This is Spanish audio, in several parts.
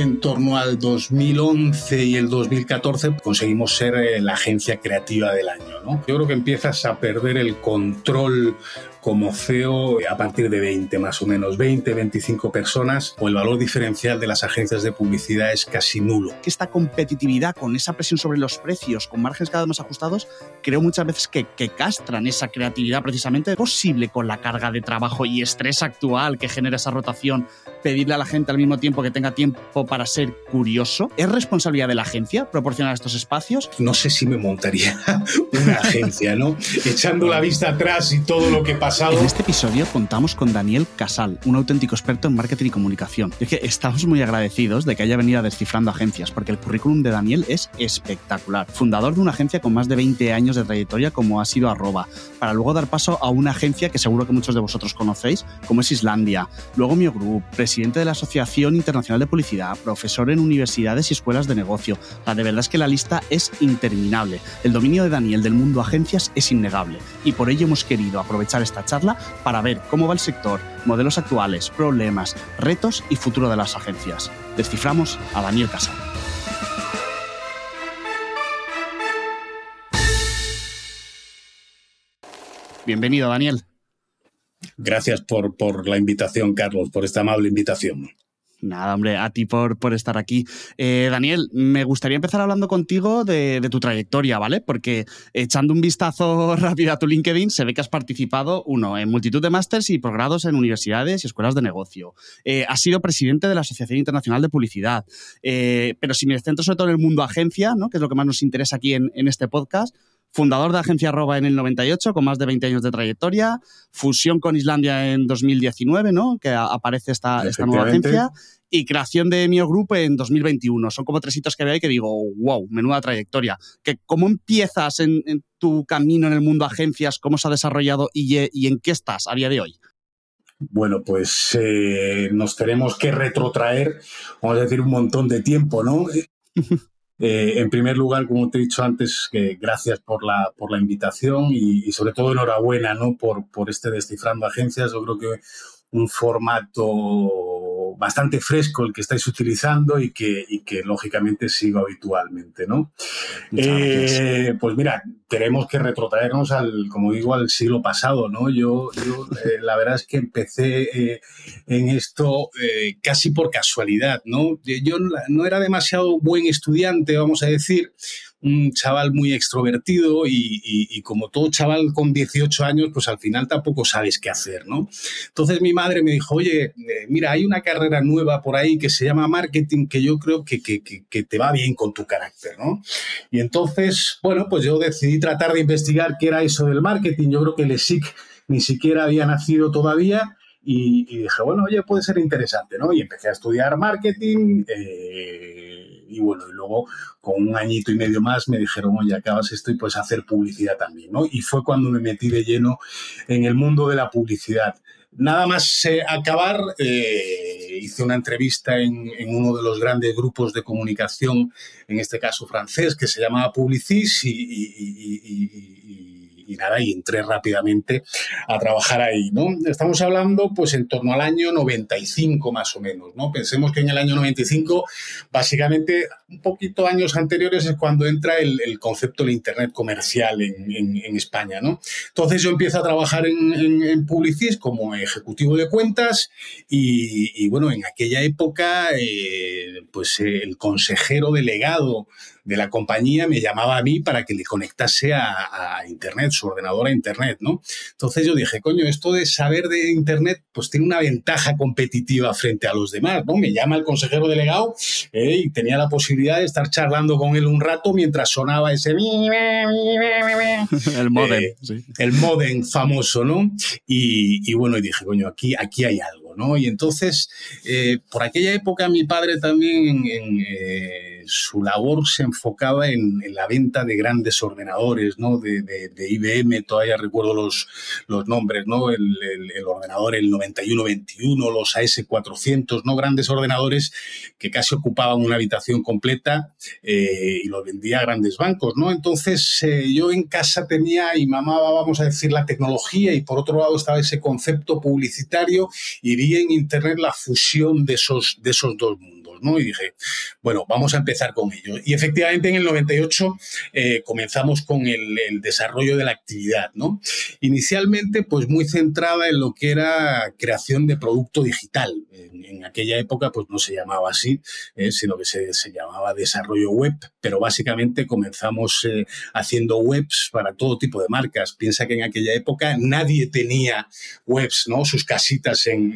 en torno al 2011 y el 2014 conseguimos ser eh, la agencia creativa del año. Yo creo que empiezas a perder el control como CEO a partir de 20 más o menos, 20, 25 personas, o el valor diferencial de las agencias de publicidad es casi nulo. Esta competitividad con esa presión sobre los precios, con márgenes cada vez más ajustados, creo muchas veces que, que castran esa creatividad precisamente. ¿Es posible con la carga de trabajo y estrés actual que genera esa rotación pedirle a la gente al mismo tiempo que tenga tiempo para ser curioso? ¿Es responsabilidad de la agencia proporcionar estos espacios? No sé si me montaría una agencia, ¿no? Echando la vista atrás y todo lo que pasa en este episodio contamos con Daniel Casal, un auténtico experto en marketing y comunicación. es que estamos muy agradecidos de que haya venido a Descifrando Agencias, porque el currículum de Daniel es espectacular. Fundador de una agencia con más de 20 años de trayectoria como ha sido Arroba, para luego dar paso a una agencia que seguro que muchos de vosotros conocéis, como es Islandia. Luego Mio Group, presidente de la Asociación Internacional de Publicidad, profesor en universidades y escuelas de negocio. La de verdad es que la lista es interminable. El dominio de Daniel del mundo agencias es innegable y por ello hemos querido aprovechar esta charla para ver cómo va el sector, modelos actuales, problemas, retos y futuro de las agencias. Desciframos a Daniel Casal. Bienvenido, Daniel. Gracias por, por la invitación, Carlos, por esta amable invitación. Nada, hombre, a ti por, por estar aquí. Eh, Daniel, me gustaría empezar hablando contigo de, tu trayectoria, ¿vale? Porque echando un vistazo rápido a tu LinkedIn, se ve que has participado, uno, en multitud de másters y posgrados en universidades y escuelas de negocio. Eh, has sido presidente de la Asociación Internacional de Publicidad. Eh, pero si me centro sobre todo en el mundo agencia, ¿no? Que es lo que más nos interesa aquí en, en este podcast, fundador de Agencia Arroba en el 98, con más de 20 años de trayectoria, fusión con Islandia en 2019, ¿no? que aparece esta, esta nueva agencia, y creación de Mio Group en 2021. Son como tres hitos que veo y que digo, wow, menuda trayectoria. Que, ¿Cómo empiezas en, tu camino en el mundo agencias? ¿Cómo se ha desarrollado y, y en qué estás a día de hoy? Bueno, pues eh, nos tenemos que retrotraer, vamos a decir, un montón de tiempo, ¿no? Eh, en primer lugar, como te he dicho antes, que gracias por la, por la invitación y, sobre todo enhorabuena ¿no? por, por este Descifrando Agencias. Yo creo que un formato bastante fresco el que estáis utilizando y que, y que lógicamente sigo habitualmente, ¿no? Eh, pues mira, tenemos que retrotraernos al, como digo, al siglo pasado, ¿no? Yo, yo eh, la verdad es que empecé eh, en esto casi por casualidad, ¿no? Yo no era demasiado buen estudiante, vamos a decir, un chaval muy extrovertido y, como todo chaval con 18 años, pues al final tampoco sabes qué hacer, ¿no? Entonces mi madre me dijo, oye, eh, mira, hay una carrera nueva por ahí que se llama marketing que yo creo que, que, te va bien con tu carácter, ¿no? Y entonces, bueno, pues yo decidí tratar de investigar qué era eso del marketing. Yo creo que el ESIC ni siquiera había nacido todavía. Y, dije, bueno, oye, puede ser interesante, ¿no? Y empecé a estudiar marketing. Eh, y bueno, y luego con un añito y medio más me dijeron, oye, acabas esto y puedes hacer publicidad también, ¿no? Y fue cuando me metí de lleno en el mundo de la publicidad. Nada más eh, acabar, eh, hice una entrevista en, uno de los grandes grupos de comunicación, en este caso francés, que se llamaba Publicis y y nada, y entré rápidamente a trabajar ahí, ¿no? Estamos hablando pues en torno al año 95 más o menos, ¿no? Pensemos que en el año 95, básicamente un poquito años anteriores es cuando entra el, concepto de Internet comercial en, España, ¿no? Entonces yo empiezo a trabajar en, en, Publicis como ejecutivo de cuentas y, bueno, en aquella época, eh, pues el consejero delegado de la compañía me llamaba a mí para que le conectase a, Internet, su ordenador a Internet, ¿no? Entonces yo dije, coño, esto de saber de Internet, pues tiene una ventaja competitiva frente a los demás, ¿no? Me llama el consejero delegado eh, y tenía la posibilidad de estar charlando con él un rato mientras sonaba ese... el modem, eh, El modem famoso, ¿no? Y, bueno, y dije, coño, aquí, aquí hay algo, ¿no? Y entonces, eh, por aquella época mi padre también en su labor se enfocaba en, la venta de grandes ordenadores, ¿no? De, IBM, todavía recuerdo los, nombres, ¿no? El, ordenador, el 9121, los AS400, ¿no? Grandes ordenadores que casi ocupaban una habitación completa eh, y los vendía a grandes bancos, ¿no? Entonces eh, yo en casa tenía y mamaba, vamos a decir, la tecnología y por otro lado estaba ese concepto publicitario y vi en Internet la fusión de esos, de esos dos mundos. ¿No? Y dije, bueno, vamos a empezar con ello. Y efectivamente en el 98 eh, comenzamos con el, desarrollo de la actividad, ¿no? Inicialmente, pues muy centrada en lo que era creación de producto digital. En, aquella época, pues no se llamaba así, eh, sino que se, llamaba desarrollo web, pero básicamente comenzamos eh, haciendo webs para todo tipo de marcas. Piensa que en aquella época nadie tenía webs, ¿no? Sus casitas en,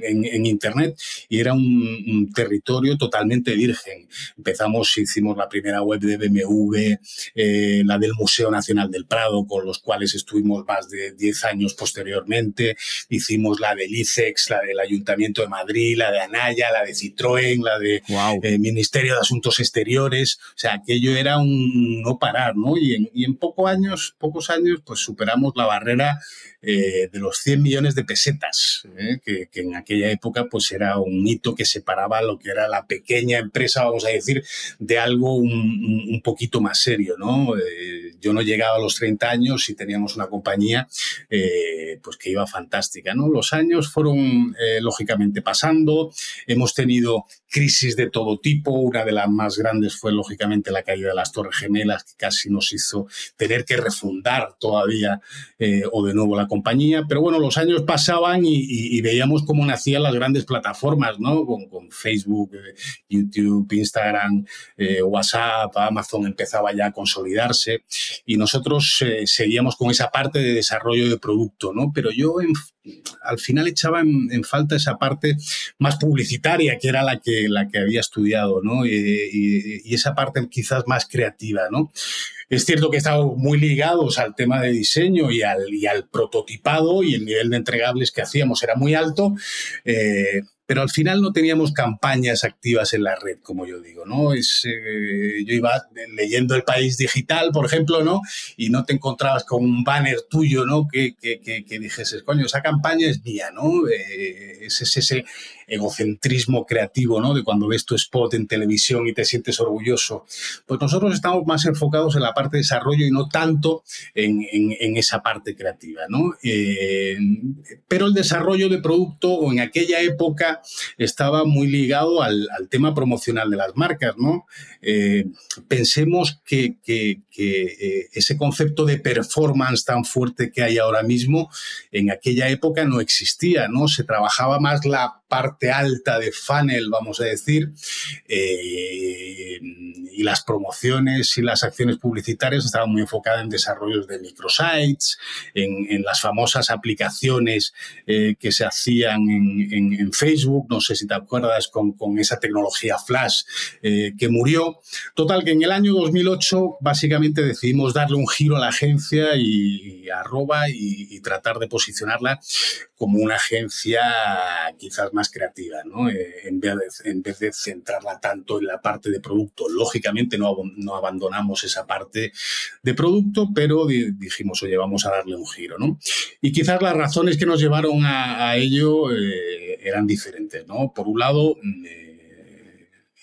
Internet y era un, territorio totalmente virgen. Empezamos, hicimos la primera web de BMW, eh, la del Museo Nacional del Prado, con los cuales estuvimos más de 10 años posteriormente. Hicimos la del ICEX, la del Ayuntamiento de Madrid, la de Anaya, la de Citroën, la de eh, Ministerio de Asuntos Exteriores. O sea, aquello era un no parar, ¿no? Y en, y en pocos años, pocos años, pues superamos la barrera eh, de los 100 millones de pesetas, ¿eh? que, en aquella época pues era un hito que separaba lo que era la pequeña empresa, vamos a decir, de algo un, poquito más serio. ¿no? Eh, yo no llegaba a los 30 años y teníamos una compañía pues que iba fantástica. ¿no? Los años fueron lógicamente pasando, hemos tenido crisis de todo tipo, una de las más grandes fue lógicamente la caída de las Torres Gemelas, que casi nos hizo tener que refundar todavía o de nuevo la compañía, pero bueno, los años pasaban y, veíamos cómo nacían las grandes plataformas, ¿no? Con, Facebook, eh, YouTube, Instagram, eh, WhatsApp, Amazon empezaba ya a consolidarse y nosotros eh, seguíamos con esa parte de desarrollo de producto, ¿no? Pero yo al final echaba en, falta esa parte más publicitaria, que era la que, la que había estudiado, ¿no? Y, esa parte quizás más creativa, ¿no? Es cierto que estamos muy ligados al tema de diseño y al, y al prototipado y el nivel de entregables que hacíamos era muy alto, eh, pero al final no teníamos campañas activas en la red, como yo digo, ¿no? Es, eh, yo iba leyendo El País Digital, por ejemplo, ¿no? Y no te encontrabas con un banner tuyo, ¿no? Que, que, que, que dijeses, coño, esa campaña es mía, ¿no? Eh, es, ese egocentrismo creativo, ¿no? De cuando ves tu spot en televisión y te sientes orgulloso. Pues nosotros estamos más enfocados en la parte de desarrollo y no tanto en, en, esa parte creativa, ¿no? Eh, pero el desarrollo de producto en aquella época estaba muy ligado al, al tema promocional de las marcas, ¿no? Eh, pensemos que, que eh, ese concepto de performance tan fuerte que hay ahora mismo, en aquella época no existía, ¿no? Se trabajaba más la parte alta de funnel, vamos a decir, eh, y las promociones y las acciones publicitarias estaban muy enfocadas en desarrollos de microsites, en, las famosas aplicaciones eh, que se hacían en, Facebook, no sé si te acuerdas, con, con esa tecnología flash eh, que murió. Total, que en el año 2008 básicamente decidimos darle un giro a la agencia y, arroba y, y tratar de posicionarla como una agencia quizás más creativa, ¿no? Eh, en, vez de, centrarla tanto en la parte de producto. Lógicamente no, no abandonamos esa parte de producto, pero dijimos, oye, vamos a darle un giro, ¿no? Y quizás las razones que nos llevaron a, ello eh, eran diferentes, ¿no? Por un lado, mm, eh,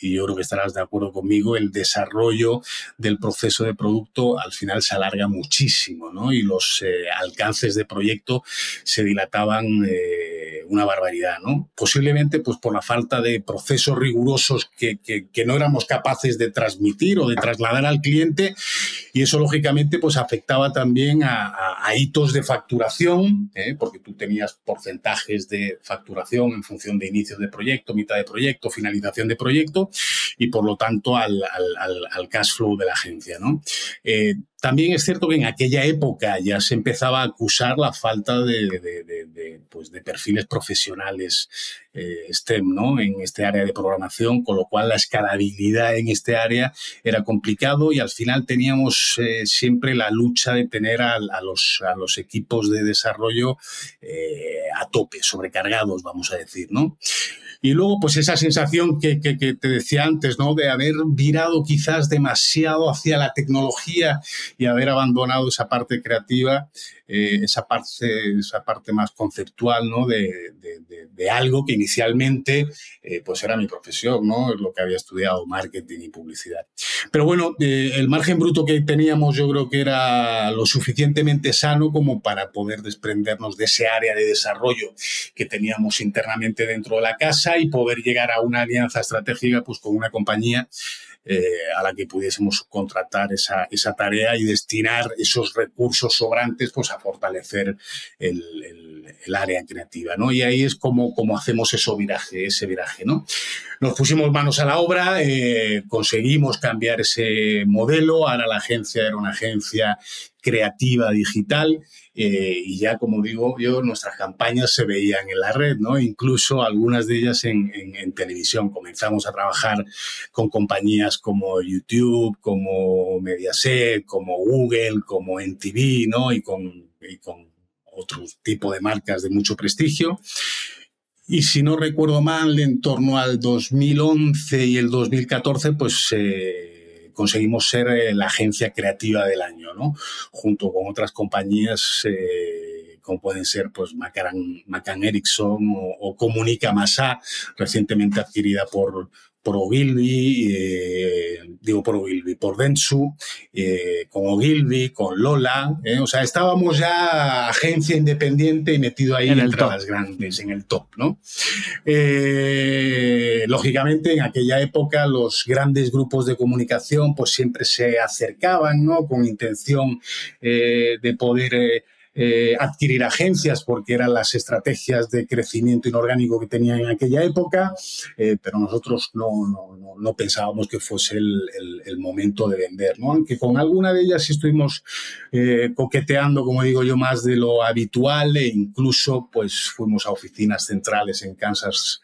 y yo creo que estarás de acuerdo conmigo, el desarrollo del proceso de producto al final se alarga muchísimo, ¿no? Y los eh, alcances de proyecto se dilataban eh, una barbaridad, ¿no? Posiblemente pues por la falta de procesos rigurosos que, que, no éramos capaces de transmitir o de trasladar al cliente y eso lógicamente pues afectaba también a, hitos de facturación, ¿eh? porque tú tenías porcentajes de facturación en función de inicios de proyecto, mitad de proyecto, finalización de proyecto y por lo tanto al, al, cash flow de la agencia. ¿no? Eh, también es cierto que en aquella época ya se empezaba a acusar la falta de, de, pues de perfiles profesionales eh, STEM ¿no? en este área de programación, con lo cual la escalabilidad en este área era complicado y al final teníamos eh, siempre la lucha de tener a, los, a los, equipos de desarrollo a tope, sobrecargados, vamos a decir. ¿no? Y luego, pues esa sensación que, te decía antes, ¿no? De haber virado quizás demasiado hacia la tecnología y haber abandonado esa parte creativa, eh, esa, parte, esa parte más conceptual, ¿no? De, algo que inicialmente, eh, pues era mi profesión, ¿no? Lo que había estudiado, marketing y publicidad. Pero bueno, eh, el margen bruto que teníamos yo creo que era lo suficientemente sano como para poder desprendernos de ese área de desarrollo que teníamos internamente dentro de la casa y poder llegar a una alianza estratégica pues, con una compañía eh, a la que pudiésemos contratar esa, esa, tarea y destinar esos recursos sobrantes pues, a fortalecer el, el, área creativa. ¿no? Y ahí es como, como hacemos eso viraje, ese viraje. ¿no? Nos pusimos manos a la obra, eh, conseguimos cambiar ese modelo, ahora la agencia era una agencia creativa digital eh, y ya, como digo yo, nuestras campañas se veían en la red, ¿no? Incluso algunas de ellas en, televisión. Comenzamos a trabajar con compañías como YouTube, como Mediaset, como Google, como NTV, ¿no? Y con, otro tipo de marcas de mucho prestigio. Y si no recuerdo mal, en torno al 2011 y el 2014, pues eh, conseguimos ser eh, la agencia creativa del año, ¿no? Junto con otras compañías eh, como pueden ser pues McCann, Erickson o, o Comunica Masa, recientemente adquirida por, por Ogilvy, eh, digo por Ogilvy, por Dentsu, eh, con Ogilvy, con Lola, eh, o sea, estábamos ya agencia independiente y metido ahí en entre las grandes, en el top, ¿no? lógicamente, en aquella época los grandes grupos de comunicación pues siempre se acercaban, ¿no? Con intención de poder eh, adquirir agencias porque eran las estrategias de crecimiento inorgánico que tenían en aquella época, eh, pero nosotros no, no, no, pensábamos que fuese el, el, momento de vender, aunque con alguna de ellas estuvimos eh, coqueteando, como digo yo, más de lo habitual e incluso pues fuimos a oficinas centrales en Kansas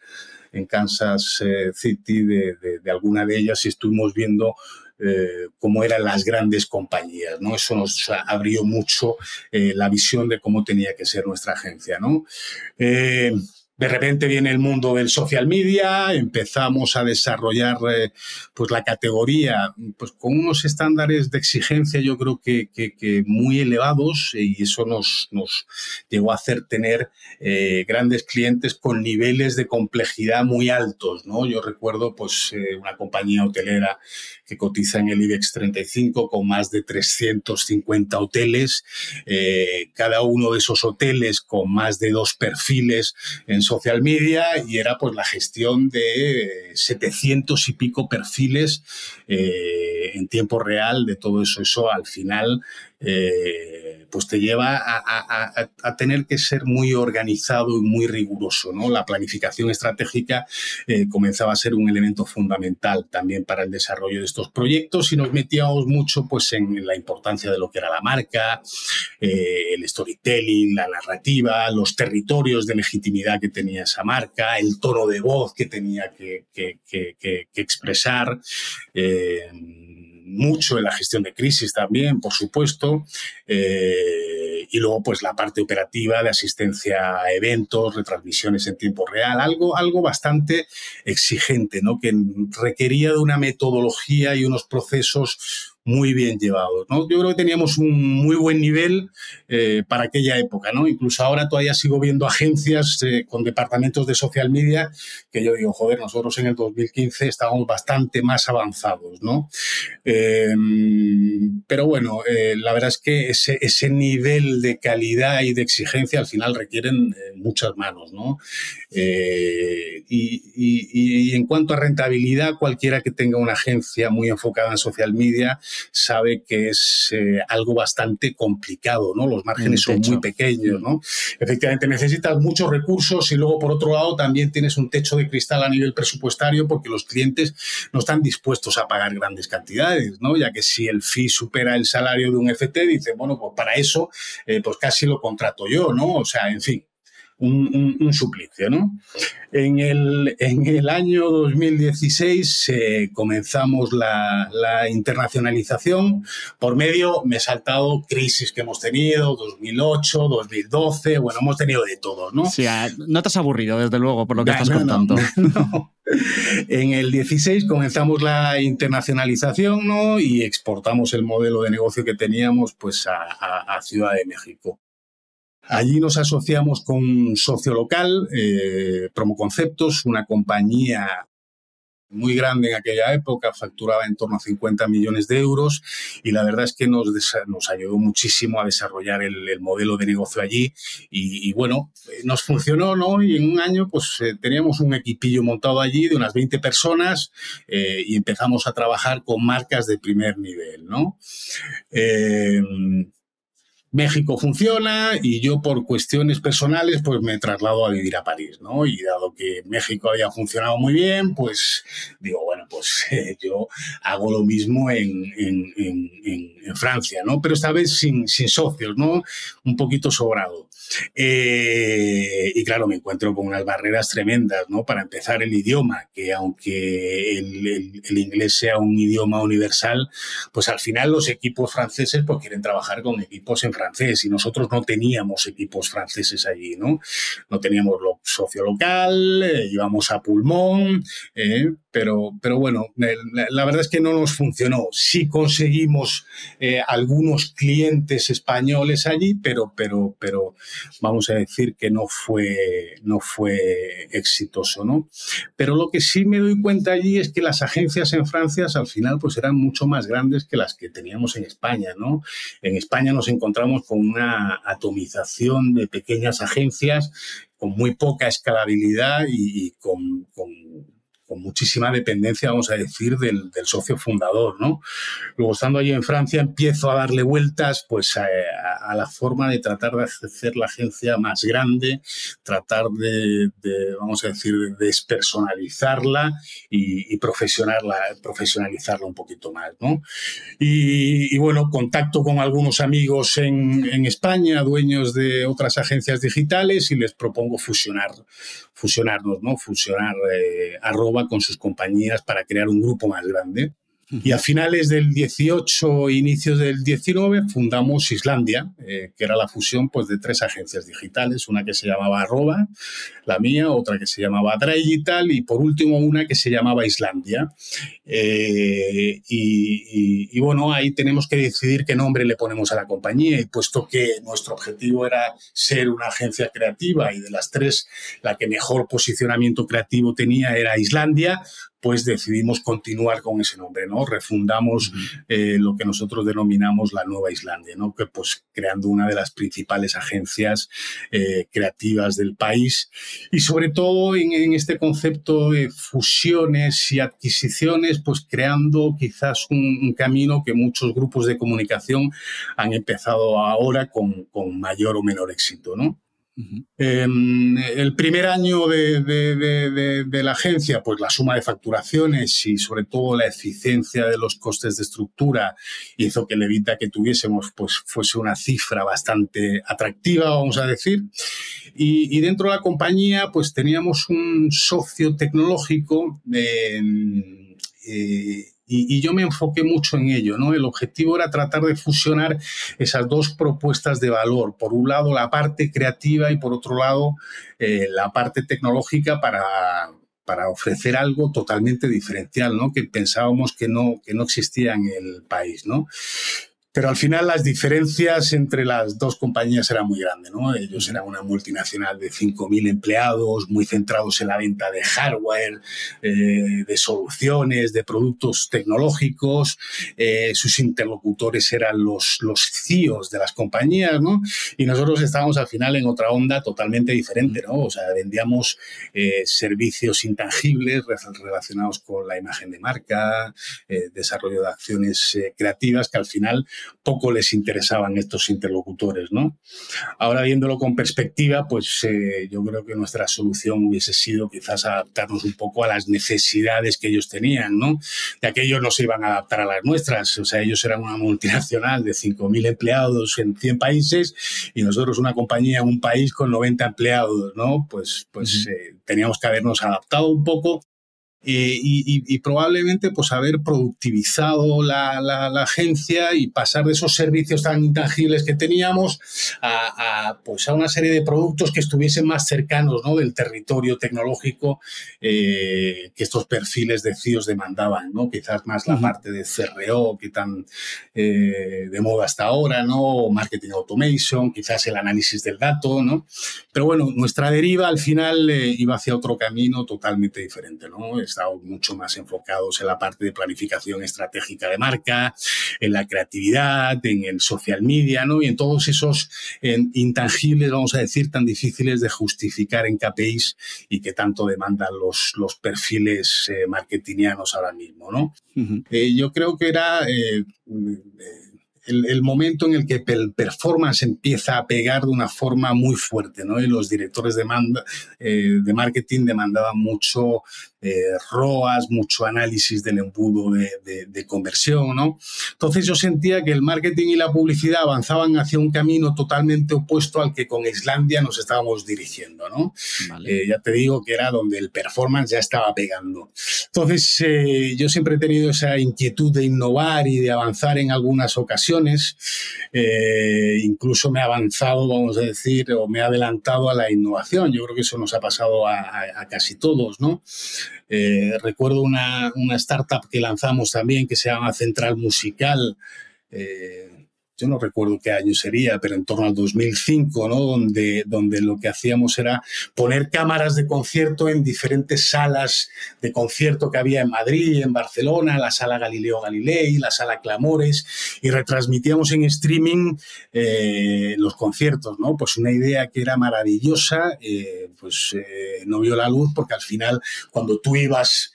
en Kansas City de, de, de, alguna de ellas y estuvimos viendo eh, cómo eran las grandes compañías, ¿no? Eso nos abrió mucho eh, la visión de cómo tenía que ser nuestra agencia, ¿no? Eh, de repente viene el mundo del social media, empezamos a desarrollar eh, pues la categoría pues con unos estándares de exigencia yo creo que, que, muy elevados y eso nos, nos llegó a hacer tener eh, grandes clientes con niveles de complejidad muy altos. ¿no? Yo recuerdo pues eh, una compañía hotelera que cotiza en el IBEX 35 con más de 350 hoteles, cada uno de esos hoteles con más de dos perfiles en social media y era pues la gestión de 700 y pico perfiles eh, en tiempo real de todo eso. Eso al final eh, pues te lleva a, tener que ser muy organizado y muy riguroso. ¿no? La planificación estratégica eh, comenzaba a ser un elemento fundamental también para el desarrollo de estos proyectos y nos metíamos mucho pues, en la importancia de lo que era la marca, eh, el storytelling, la narrativa, los territorios de legitimidad que tenía esa marca, el tono de voz que tenía que, expresar mucho en la gestión de crisis también, por supuesto. Eh, y luego, pues la parte operativa de asistencia a eventos, retransmisiones en tiempo real, algo, algo bastante exigente, ¿no? Que requería de una metodología y unos procesos muy bien llevados. ¿no? Yo creo que teníamos un muy buen nivel eh, para aquella época. ¿no? Incluso ahora todavía sigo viendo agencias eh, con departamentos de social media que yo digo, joder, nosotros en el 2015 estábamos bastante más avanzados. ¿no? Em, pero bueno, eh, la verdad es que ese, ese, nivel de calidad y de exigencia al final requieren muchas manos. ¿no? Y, y, y en cuanto a rentabilidad, cualquiera que tenga una agencia muy enfocada en social media, sabe que es eh, algo bastante complicado, ¿no? Los márgenes son muy pequeños, ¿no? Efectivamente, necesitas muchos recursos y luego, por otro lado, también tienes un techo de cristal a nivel presupuestario porque los clientes no están dispuestos a pagar grandes cantidades, ¿no? Ya que si el fee supera el salario de un FT, dice, bueno, pues para eso, eh, pues casi lo contrato yo, ¿no? O sea, en fin, un, suplicio. ¿no? En, el, en el año 2016 eh, comenzamos la, internacionalización. Por medio me he saltado crisis que hemos tenido, 2008, 2012, bueno, hemos tenido de todo. ¿no? Sí, ah, no te has aburrido, desde luego, por lo que estás contando. En el 16 comenzamos la internacionalización ¿no? y exportamos el modelo de negocio que teníamos pues, a Ciudad de México. Allí nos asociamos con un socio local, eh, Promoconceptos, una compañía muy grande en aquella época, facturaba en torno a 50 millones de euros y la verdad es que nos, ayudó muchísimo a desarrollar el, modelo de negocio allí y, bueno, nos funcionó, ¿no? Y en un año pues eh, teníamos un equipillo montado allí de unas 20 personas eh, y empezamos a trabajar con marcas de primer nivel, ¿no? Eh, México funciona y yo por cuestiones personales pues me traslado a vivir a París, ¿no? Y dado que México había funcionado muy bien, pues digo, bueno, pues yo hago lo mismo en, Francia, ¿no? Pero esta vez sin, sin socios, ¿no? Un poquito sobrado. Eh, y claro, me encuentro con unas barreras tremendas, ¿no? Para empezar, el idioma, que aunque el, inglés sea un idioma universal, pues al final los equipos franceses pues quieren trabajar con equipos en francés y nosotros no teníamos equipos franceses allí, ¿no? No teníamos lo socio local, eh, íbamos a pulmón, eh, pero, pero bueno, la, verdad es que no nos funcionó. Sí conseguimos algunos clientes españoles allí, pero, pero, pero vamos a decir que no fue, no fue exitoso, ¿no? Pero lo que sí me doy cuenta allí es que las agencias en Francia al final pues eran mucho más grandes que las que teníamos en España, ¿no? En España nos encontramos con una atomización de pequeñas agencias con muy poca escalabilidad y, con con muchísima dependencia, vamos a decir, del, socio fundador, ¿no? Luego, estando allí en Francia, empiezo a darle vueltas, pues, a, la forma de tratar de hacer la agencia más grande, tratar de, vamos a decir, de despersonalizarla y, profesionalizarla un poquito más, ¿no? Y, bueno, contacto con algunos amigos en España, dueños de otras agencias digitales, y les propongo fusionar, fusionarnos, ¿no? Fusionar eh, arroba con sus compañías para crear un grupo más grande. Y a finales del 18, inicios del 19, fundamos Islandia, eh, que era la fusión pues, de tres agencias digitales, una que se llamaba Arroba, la mía, otra que se llamaba Digital y por último una que se llamaba Islandia. Eh, y, bueno, ahí tenemos que decidir qué nombre le ponemos a la compañía y puesto que nuestro objetivo era ser una agencia creativa y de las tres la que mejor posicionamiento creativo tenía era Islandia, pues decidimos continuar con ese nombre, ¿no? Refundamos eh, lo que nosotros denominamos la Nueva Islandia, ¿no? Que pues creando una de las principales agencias eh, creativas del país y sobre todo en, este concepto de fusiones y adquisiciones, pues creando quizás un, camino que muchos grupos de comunicación han empezado ahora con, con mayor o menor éxito, ¿no? Em, el primer año de, la agencia, pues la suma de facturaciones y sobre todo la eficiencia de los costes de estructura hizo que el evita que tuviésemos pues fuese una cifra bastante atractiva, vamos a decir. Y, dentro de la compañía pues teníamos un socio tecnológico eh, y, yo me enfoqué mucho en ello, ¿no? El objetivo era tratar de fusionar esas dos propuestas de valor. Por un lado, la parte creativa y por otro lado, eh, la parte tecnológica para, para ofrecer algo totalmente diferencial, ¿no? Que pensábamos que no, que no existía en el país, ¿no? Pero al final las diferencias entre las dos compañías eran muy grandes. ¿no? Ellos eran una multinacional de 5.000 empleados, muy centrados en la venta de hardware, eh, de soluciones, de productos tecnológicos. Eh, sus interlocutores eran los, los CEOs de las compañías. ¿no? Y nosotros estábamos al final en otra onda totalmente diferente. ¿no? O sea, vendíamos eh, servicios intangibles relacionados con la imagen de marca, desarrollo de acciones creativas que al final poco les interesaban estos interlocutores, ¿no? Ahora viéndolo con perspectiva, pues eh, yo creo que nuestra solución hubiese sido quizás adaptarnos un poco a las necesidades que ellos tenían, ¿no? De que ellos no se iban a adaptar a las nuestras, o sea, ellos eran una multinacional de 5.000 empleados en 100 países y nosotros una compañía en un país con 90 empleados, ¿no? Pues, pues eh, teníamos que habernos adaptado un poco eh, y, probablemente pues haber productivizado la, la, agencia y pasar de esos servicios tan intangibles que teníamos a, pues a una serie de productos que estuviesen más cercanos ¿no? del territorio tecnológico eh, que estos perfiles de CIOs demandaban, ¿no? quizás más la parte de CRO que tan eh, de moda hasta ahora, ¿no? marketing automation, quizás el análisis del dato, ¿no? pero bueno, nuestra deriva al final iba hacia otro camino totalmente diferente. ¿no? Estado mucho más enfocados en la parte de planificación estratégica de marca, en la creatividad, en el social media, ¿no? Y en todos esos intangibles, vamos a decir, tan difíciles de justificar en KPIs y que tanto demandan los, los perfiles eh, marketingianos ahora mismo, ¿no? Eh, yo creo que era eh, el, momento en el que el performance empieza a pegar de una forma muy fuerte, ¿no? Y los directores de, eh, de marketing demandaban mucho eh, ROAS, mucho análisis del embudo de, conversión, ¿no? Entonces yo sentía que el marketing y la publicidad avanzaban hacia un camino totalmente opuesto al que con Islandia nos estábamos dirigiendo, ¿no? Eh, ya te digo que era donde el performance ya estaba pegando. Entonces eh, yo siempre he tenido esa inquietud de innovar y de avanzar en algunas ocasiones. incluso me ha avanzado, vamos a decir, o me ha adelantado a la innovación. Yo creo que eso nos ha pasado a, a casi todos, ¿no? Eh, recuerdo una, una, startup que lanzamos también que se llama Central Musical. Eh, yo no recuerdo qué año sería, pero en torno al 2005, ¿no? Donde, donde lo que hacíamos era poner cámaras de concierto en diferentes salas de concierto que había en Madrid, en Barcelona, la sala Galileo Galilei, la sala Clamores, y retransmitíamos en streaming eh, los conciertos, ¿no? Pues una idea que era maravillosa, eh, pues eh, no vio la luz porque al final, cuando tú ibas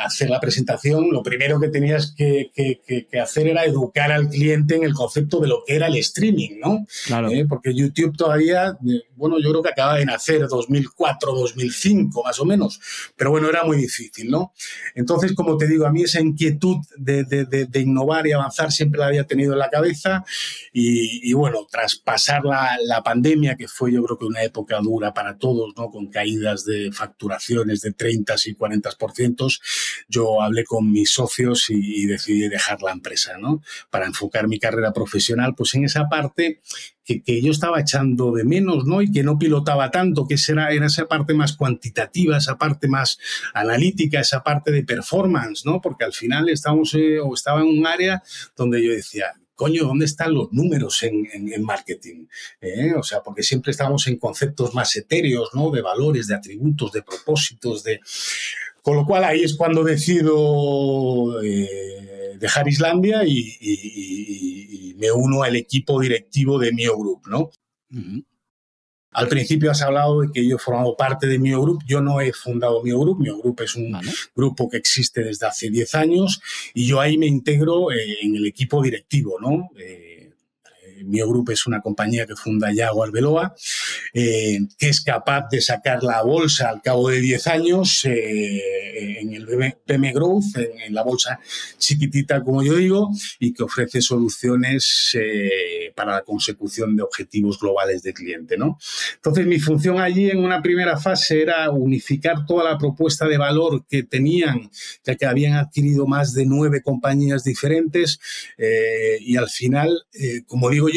a hacer la presentación, lo primero que tenías que, que hacer era educar al cliente en el concepto de lo que era el streaming, ¿no? Claro. Eh, porque YouTube todavía, eh, bueno, yo creo que acaba de nacer 2004, 2005 más o menos, pero bueno, era muy difícil, ¿no? Entonces, como te digo, a mí esa inquietud de, innovar y avanzar siempre la había tenido en la cabeza y, bueno, tras pasar la, la, pandemia, que fue yo creo que una época dura para todos, ¿no? Con caídas de facturaciones de 30 y 40%, yo hablé con mis socios y, y decidí dejar la empresa, ¿no? Para enfocar mi carrera profesional, pues en esa parte que, yo estaba echando de menos, ¿no? Y que no pilotaba tanto, que era, era esa parte más cuantitativa, esa parte más analítica, esa parte de performance, ¿no? Porque al final estábamos, eh, o estaba en un área donde yo decía, coño, ¿dónde están los números en, marketing? ¿Eh? O sea, porque siempre estábamos en conceptos más etéreos, ¿no? De valores, de atributos, de propósitos, de... Con lo cual ahí es cuando decido eh, dejar Islandia y, me uno al equipo directivo de Mio Group, ¿no? Al principio has hablado de que yo he formado parte de Mio Group. Yo no he fundado Mio Group. Mio Group es un grupo que existe desde hace 10 años y yo ahí me integro eh, en el equipo directivo, ¿no? Eh, Mio Group es una compañía que funda Yago Arbeloa, eh, que es capaz de sacar la bolsa al cabo de 10 años eh, en el PM Growth, en, la bolsa chiquitita, como yo digo, y que ofrece soluciones eh, para la consecución de objetivos globales de cliente. ¿no? Entonces, mi función allí en una primera fase era unificar toda la propuesta de valor que tenían, ya que habían adquirido más de nueve compañías diferentes, y al final, como digo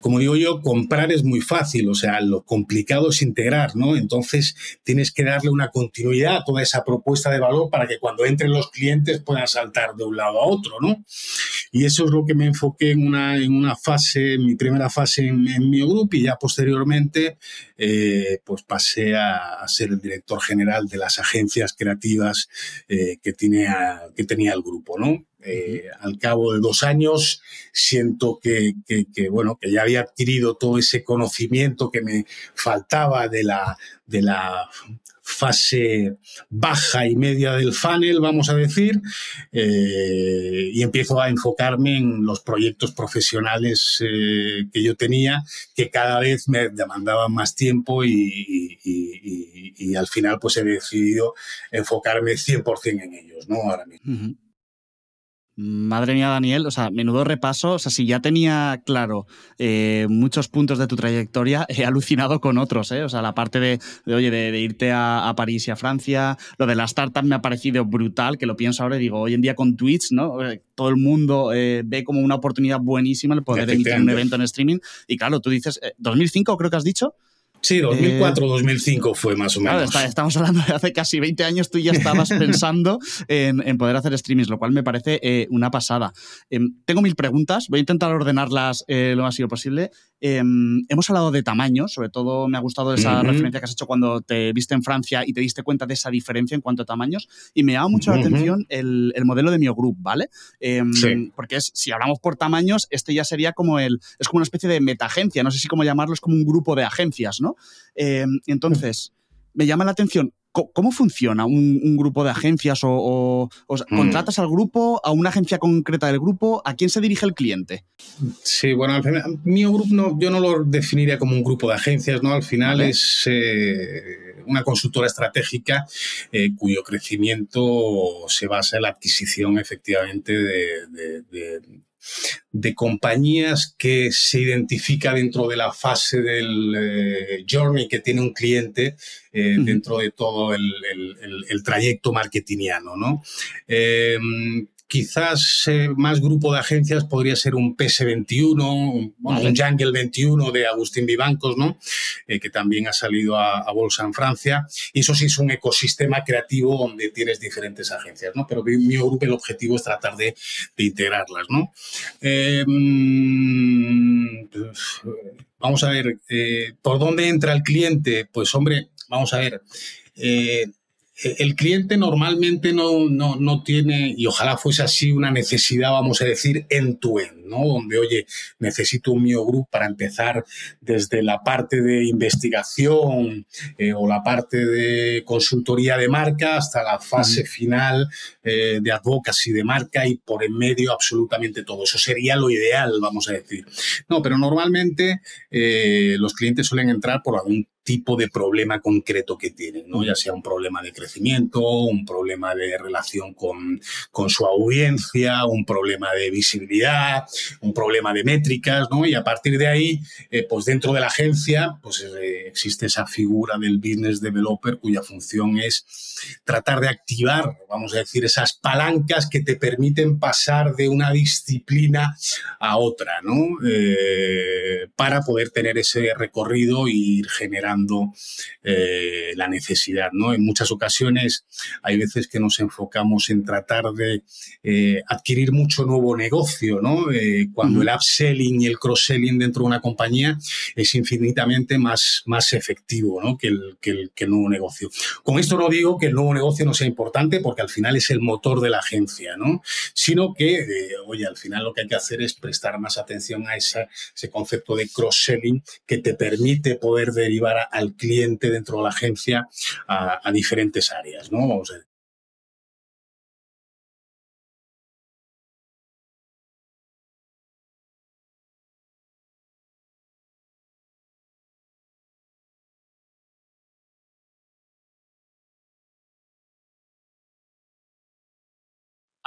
como digo yo, comprar es muy fácil, o sea, lo complicado es integrar, ¿no? Entonces tienes que darle una continuidad a toda esa propuesta de valor para que cuando entren los clientes puedan saltar de un lado a otro, ¿no? Y eso es lo que me enfoqué en una, en una fase, en mi primera fase en, mi grupo y ya posteriormente eh, pues pasé a, ser el director general de las agencias creativas eh, que, tiene que tenía el grupo, ¿no? Eh, al cabo de dos años siento que, bueno, que ya había adquirido todo ese conocimiento que me faltaba de la, de la fase baja y media del funnel, vamos a decir, eh, y empiezo a enfocarme en los proyectos profesionales eh, que yo tenía, que cada vez me demandaban más tiempo y, al final pues he decidido enfocarme 100% en ellos, ¿no? Ahora mismo. Madre mía, Daniel, o sea, menudo repaso. O sea, si ya tenía claro eh, muchos puntos de tu trayectoria, he alucinado con otros, ¿eh? O sea, la parte de, oye, de, irte a, París y a Francia, lo de la startup me ha parecido brutal, que lo pienso ahora y digo, hoy en día con Twitch, ¿no? Eh, todo el mundo eh, ve como una oportunidad buenísima el poder emitir un evento en streaming. Y claro, tú dices, ¿2005 creo que has dicho? Sí, 2004 2005 fue más o menos. estamos hablando de hace casi 20 años, tú ya estabas pensando en, poder hacer streamings, lo cual me parece eh, una pasada. Em, tengo mil preguntas, voy a intentar ordenarlas eh, lo más posible. Em, hemos hablado de tamaño, sobre todo me ha gustado esa referencia que has hecho cuando te viste en Francia y te diste cuenta de esa diferencia en cuanto a tamaños. Y me llama mucho la atención el, modelo de Miogroup, ¿vale? Em, sí. Porque es, si hablamos por tamaños, este ya sería como el. Es como una especie de metagencia, no sé si cómo llamarlo, es como un grupo de agencias, ¿no? Em, entonces, me llama la atención ¿Cómo funciona un, grupo de agencias? ¿O, mm. contratas al grupo, a una agencia concreta del grupo? ¿A quién se dirige el cliente? Sí, bueno, al final, mi grupo no, yo no lo definiría como un grupo de agencias, ¿no? Al final es eh, una consultora estratégica eh, cuyo crecimiento se basa en la adquisición efectivamente de de compañías que se identifica dentro de la fase del eh, journey que tiene un cliente eh, dentro de todo el, trayecto marketingiano. ¿no? Em, quizás eh, más grupo de agencias podría ser un PS21, un, Jungle 21 de Agustín Vivancos, ¿no? Eh, que también ha salido a, bolsa en Francia. Y eso sí es un ecosistema creativo donde tienes diferentes agencias, ¿no? Pero mi grupo el objetivo es tratar de, integrarlas, ¿no? Em, vamos a ver, eh, ¿por dónde entra el cliente? Pues hombre, vamos a ver el cliente normalmente no, no, tiene, y ojalá fuese así, una necesidad, vamos a decir, en tu end, ¿no? Donde, oye, necesito un Mio Group para empezar desde la parte de investigación eh, o la parte de consultoría de marca hasta la fase final eh, de advocacy de marca y por en medio absolutamente todo. Eso sería lo ideal, vamos a decir. No, pero normalmente eh, los clientes suelen entrar por algún tipo de problema concreto que tienen, ¿no? ya sea un problema de crecimiento, un problema de relación con, con su audiencia, un problema de visibilidad, un problema de métricas, ¿no? y a partir de ahí, eh, pues dentro de la agencia, pues eh, existe esa figura del business developer cuya función es tratar de activar, vamos a decir, esas palancas que te permiten pasar de una disciplina a otra, ¿no? Eh, para poder tener ese recorrido e ir generando eh, la necesidad, ¿no? En muchas ocasiones hay veces que nos enfocamos en tratar de eh, adquirir mucho nuevo negocio, ¿no? cuando el upselling y el cross-selling dentro de una compañía es infinitamente más, más efectivo, ¿no? que, el, que, el, que el nuevo negocio. Con esto no digo que el nuevo negocio no sea importante porque al final es el motor de la agencia, ¿no? Sino que, eh, oye, al final lo que hay que hacer es prestar más atención a ese concepto de cross-selling que te permite poder derivar al cliente dentro de la agencia a, a diferentes áreas, ¿no? Vamos a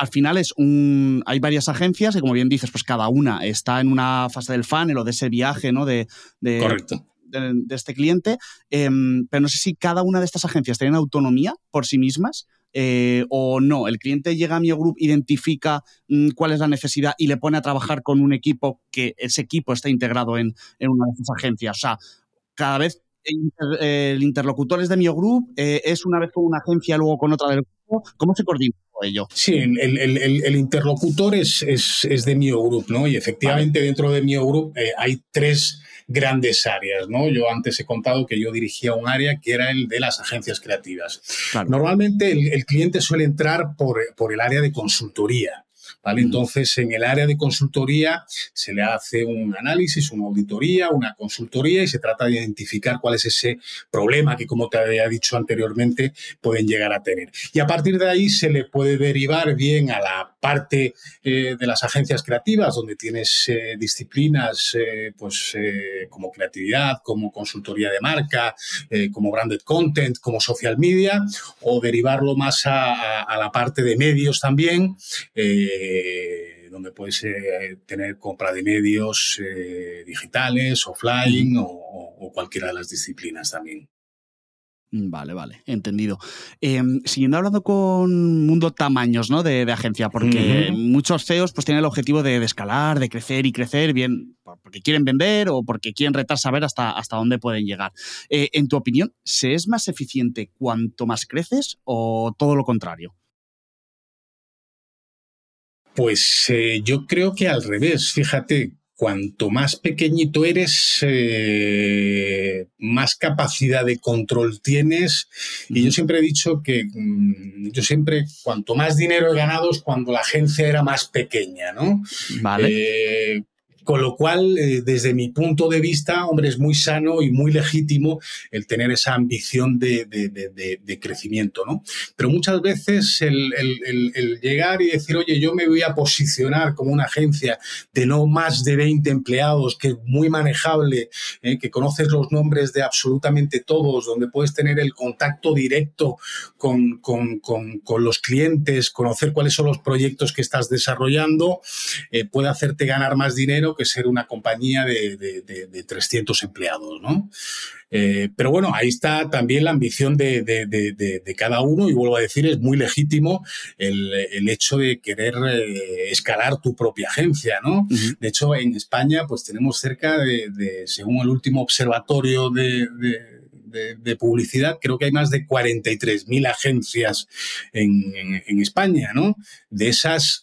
al final es un. Hay varias agencias y, como bien dices, pues cada una está en una fase del funnel o de ese viaje, ¿no? De, Correcto. De, este cliente. Em, pero no sé si cada una de estas agencias tienen autonomía por sí mismas. Eh, o no, el cliente llega a mi grupo, identifica mm, cuál es la necesidad y le pone a trabajar con un equipo que ese equipo está integrado en, una de esas agencias. O sea, cada vez el, interlocutor es de mi grupo, eh, es una vez con una agencia, luego con otra del grupo. ¿Cómo se coordina? Ello. Sí, el, interlocutor es, es, de Mio Group, ¿no? Y efectivamente dentro de Mio Group eh, hay tres grandes áreas, ¿no? Yo antes he contado que yo dirigía un área que era el de las agencias creativas. Normalmente el, cliente suele entrar por, por el área de consultoría. Entonces, en el área de consultoría se le hace un análisis, una auditoría, una consultoría y se trata de identificar cuál es ese problema que, como te había dicho anteriormente, pueden llegar a tener. Y a partir de ahí se le puede derivar bien a la parte eh, de las agencias creativas, donde tienes eh, disciplinas eh, pues, como creatividad, como consultoría de marca, como branded content, como social media, o derivarlo más a, la parte de medios también. donde puedes tener compra de medios digitales, offline o, o cualquiera de las disciplinas también. Mm, vale, vale, entendido. Em, siguiendo hablando con mundo tamaños ¿no? de, agencia, porque muchos CEOs pues, tienen el objetivo de, escalar, de crecer y crecer, bien porque quieren vender o porque quieren retar saber hasta, hasta dónde pueden llegar. Eh, en tu opinión, ¿se es más eficiente cuanto más creces o todo lo contrario? Pues eh, yo creo que al revés, fíjate, cuanto más pequeñito eres, eh, más capacidad de control tienes. Y yo siempre he dicho que mm, yo siempre, cuanto más dinero he ganado es cuando la agencia era más pequeña, ¿no? Vale. Eh, con lo cual, eh, desde mi punto de vista, hombre, es muy sano y muy legítimo el tener esa ambición de, crecimiento, ¿no? Pero muchas veces el, llegar y decir, oye, yo me voy a posicionar como una agencia de no más de 20 empleados, que es muy manejable, eh, que conoces los nombres de absolutamente todos, donde puedes tener el contacto directo con, los clientes, conocer cuáles son los proyectos que estás desarrollando, eh, puede hacerte ganar más dinero que ser una compañía de, de, 300 empleados, ¿no? Eh, pero bueno, ahí está también la ambición de, cada uno y vuelvo a decir, es muy legítimo el, hecho de querer eh, escalar tu propia agencia, ¿no? De hecho, en España pues tenemos cerca de, según el último observatorio de, publicidad, creo que hay más de 43.000 agencias en, en, España, ¿no? De esas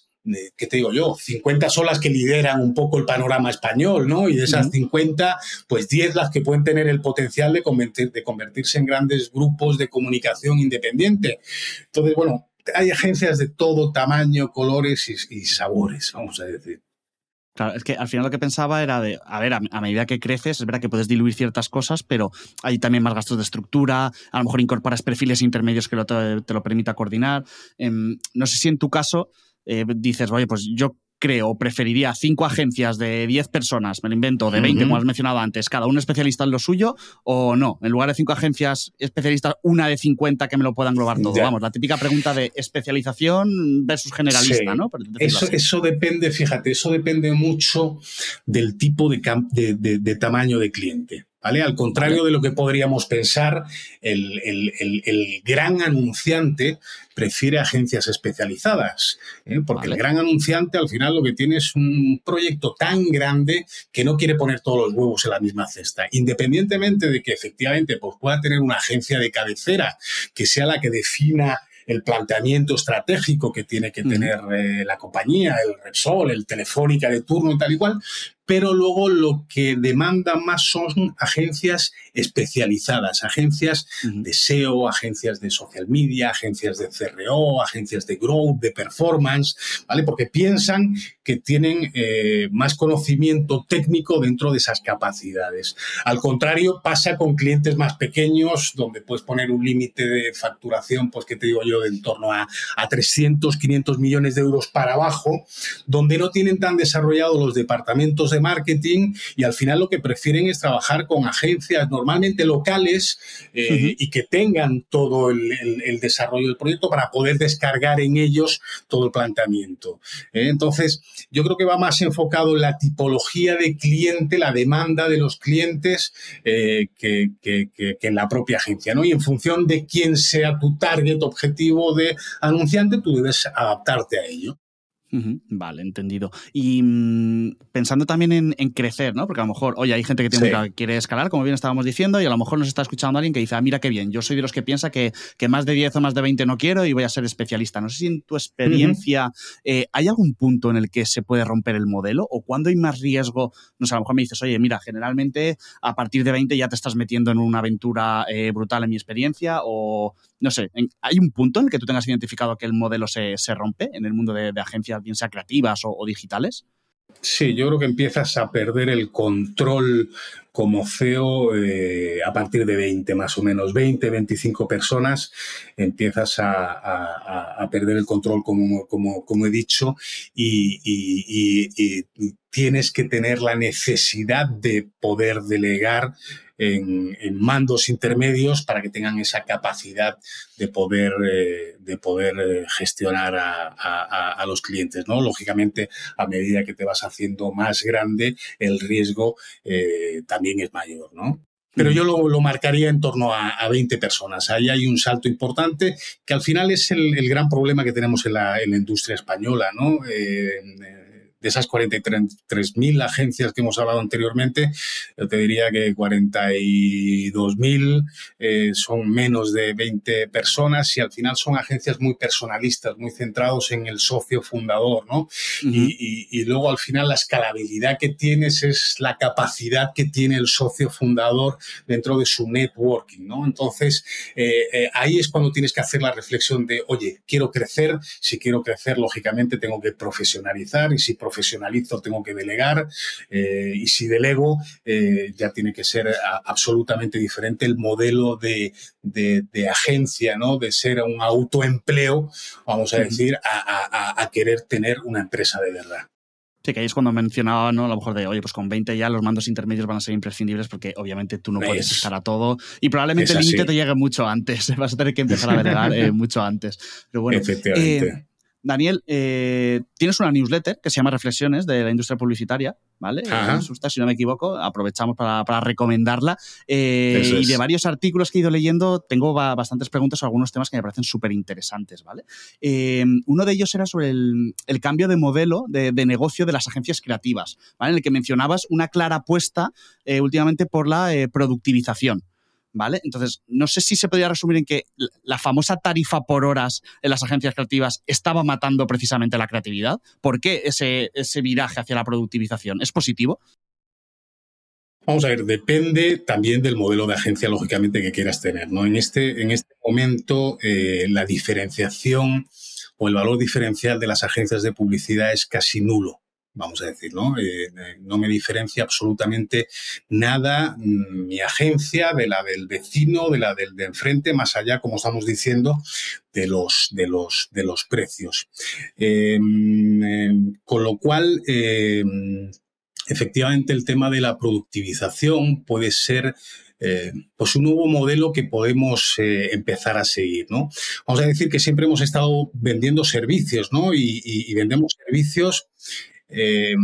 ¿qué te digo yo? 50 son las que lideran un poco el panorama español, ¿no? Y de esas 50, pues 10 las que pueden tener el potencial de, de convertirse en grandes grupos de comunicación independiente. Entonces, bueno, hay agencias de todo tamaño, colores y, sabores, vamos a decir. Claro, es que al final lo que pensaba era de, a ver, a, medida que creces, es verdad que puedes diluir ciertas cosas, pero hay también más gastos de estructura, a lo mejor incorporas perfiles intermedios que te, lo permita coordinar. Em, no sé si en tu caso eh, dices, oye, pues yo creo, preferiría cinco agencias de 10 personas, me lo invento, de 20, como has mencionado antes, cada uno especialista en lo suyo, o no, en lugar de cinco agencias especialistas, una de 50 que me lo pueda englobar todo. Vamos, la típica pregunta de especialización versus generalista, ¿no? Eso, eso, depende, fíjate, eso depende mucho del tipo de, de tamaño de cliente. Al contrario de lo que podríamos pensar, el, gran anunciante prefiere agencias especializadas, ¿eh? porque el gran anunciante al final lo que tiene es un proyecto tan grande que no quiere poner todos los huevos en la misma cesta, independientemente de que efectivamente pues, pueda tener una agencia de cabecera que sea la que defina el planteamiento estratégico que tiene que tener eh, la compañía, el Repsol, el Telefónica de turno y tal y cual, pero luego lo que demanda más son agencias especializadas, agencias de SEO, agencias de social media, agencias de CRO, agencias de growth, de performance, ¿vale? Porque piensan que tienen eh, más conocimiento técnico dentro de esas capacidades. Al contrario, pasa con clientes más pequeños, donde puedes poner un límite de facturación, pues que te digo yo, de en torno a, a 300, 500 millones de euros para abajo, donde no tienen tan desarrollados los departamentos de marketing y al final lo que prefieren es trabajar con agencias normalmente locales eh, y que tengan todo el, desarrollo del proyecto para poder descargar en ellos todo el planteamiento. ¿eh? Entonces, yo creo que va más enfocado en la tipología de cliente, la demanda de los clientes eh, que, en la propia agencia. ¿no? Y en función de quién sea tu target objetivo de anunciante, tú debes adaptarte a ello. Vale, entendido. Y mm, pensando también en, crecer, ¿no? Porque a lo mejor, oye, hay gente que, tiene, quiere escalar, como bien estábamos diciendo, y a lo mejor nos está escuchando alguien que dice, ah, mira qué bien, yo soy de los que piensa que, más de 10 o más de 20 no quiero y voy a ser especialista. No sé si en tu experiencia eh, hay algún punto en el que se puede romper el modelo o cuando hay más riesgo, no sé, a lo mejor me dices, oye, mira, generalmente a partir de 20 ya te estás metiendo en una aventura eh, brutal en mi experiencia o no sé, ¿hay un punto en el que tú tengas identificado que el modelo se, rompe en el mundo de, agencias, bien sea creativas o, digitales? Sí, yo creo que empiezas a perder el control como CEO eh, a partir de 20 más o menos, 20, 25 personas, empiezas a, perder el control como, como, he dicho y, y, tienes que tener la necesidad de poder delegar en, mandos intermedios para que tengan esa capacidad de poder, eh, de poder eh, gestionar a, los clientes. ¿no? Lógicamente, a medida que te vas haciendo más grande, el riesgo eh, también es mayor. ¿no? pero yo lo, marcaría en torno a, 20 personas. Ahí hay un salto importante que al final es el, gran problema que tenemos en la, industria española, ¿no? Eh, de esas 43.000 agencias que hemos hablado anteriormente, yo te diría que 42.000 eh, son menos de 20 personas y al final son agencias muy personalistas, muy centrados en el socio fundador, ¿no? y, luego al final la escalabilidad que tienes es la capacidad que tiene el socio fundador dentro de su networking, ¿no? Entonces, eh, eh, ahí es cuando tienes que hacer la reflexión de, oye, quiero crecer, si quiero crecer, lógicamente tengo que profesionalizar y si profesionalizo, tengo que delegar eh, y si delego, eh, ya tiene que ser absolutamente diferente el modelo de, agencia, ¿no? de ser un autoempleo, vamos a decir, a, querer tener una empresa de verdad. Sí, que ahí es cuando mencionaba, ¿no? A lo mejor de, oye, pues con 20 ya los mandos intermedios van a ser imprescindibles porque obviamente tú no puedes estar a todo y probablemente el límite te llegue mucho antes. Vas a tener que empezar a delegar eh, mucho antes. Pero bueno, Efectivamente. Daniel, eh, tienes una newsletter que se llama Reflexiones de la industria publicitaria, ¿vale? si no me equivoco, aprovechamos para, recomendarla. Eh, y de varios artículos que he ido leyendo, tengo bastantes preguntas sobre algunos temas que me parecen súper interesantes, ¿vale? Eh, uno de ellos era sobre el, cambio de modelo de, negocio de las agencias creativas, ¿vale? En el que mencionabas una clara apuesta últimamente por la productivización. ¿Vale? Entonces, no sé si se podría resumir en que la famosa tarifa por horas en las agencias creativas estaba matando precisamente la creatividad. ¿Por qué ese, ese viraje hacia la productivización? ¿Es positivo? Vamos a ver, depende también del modelo de agencia, lógicamente, que quieras tener. ¿no? En, este, en este momento, eh, la diferenciación o el valor diferencial de las agencias de publicidad es casi nulo vamos a decir, ¿no? Eh, eh, no me diferencia absolutamente nada mm, mi agencia de la del vecino, de la del de enfrente, más allá, como estamos diciendo, de los, de los, de los precios. Em, em, con lo cual, em, efectivamente, el tema de la productivización puede ser eh, pues un nuevo modelo que podemos empezar a seguir, ¿no? Vamos a decir que siempre hemos estado vendiendo servicios, ¿no? y vendemos servicios eh,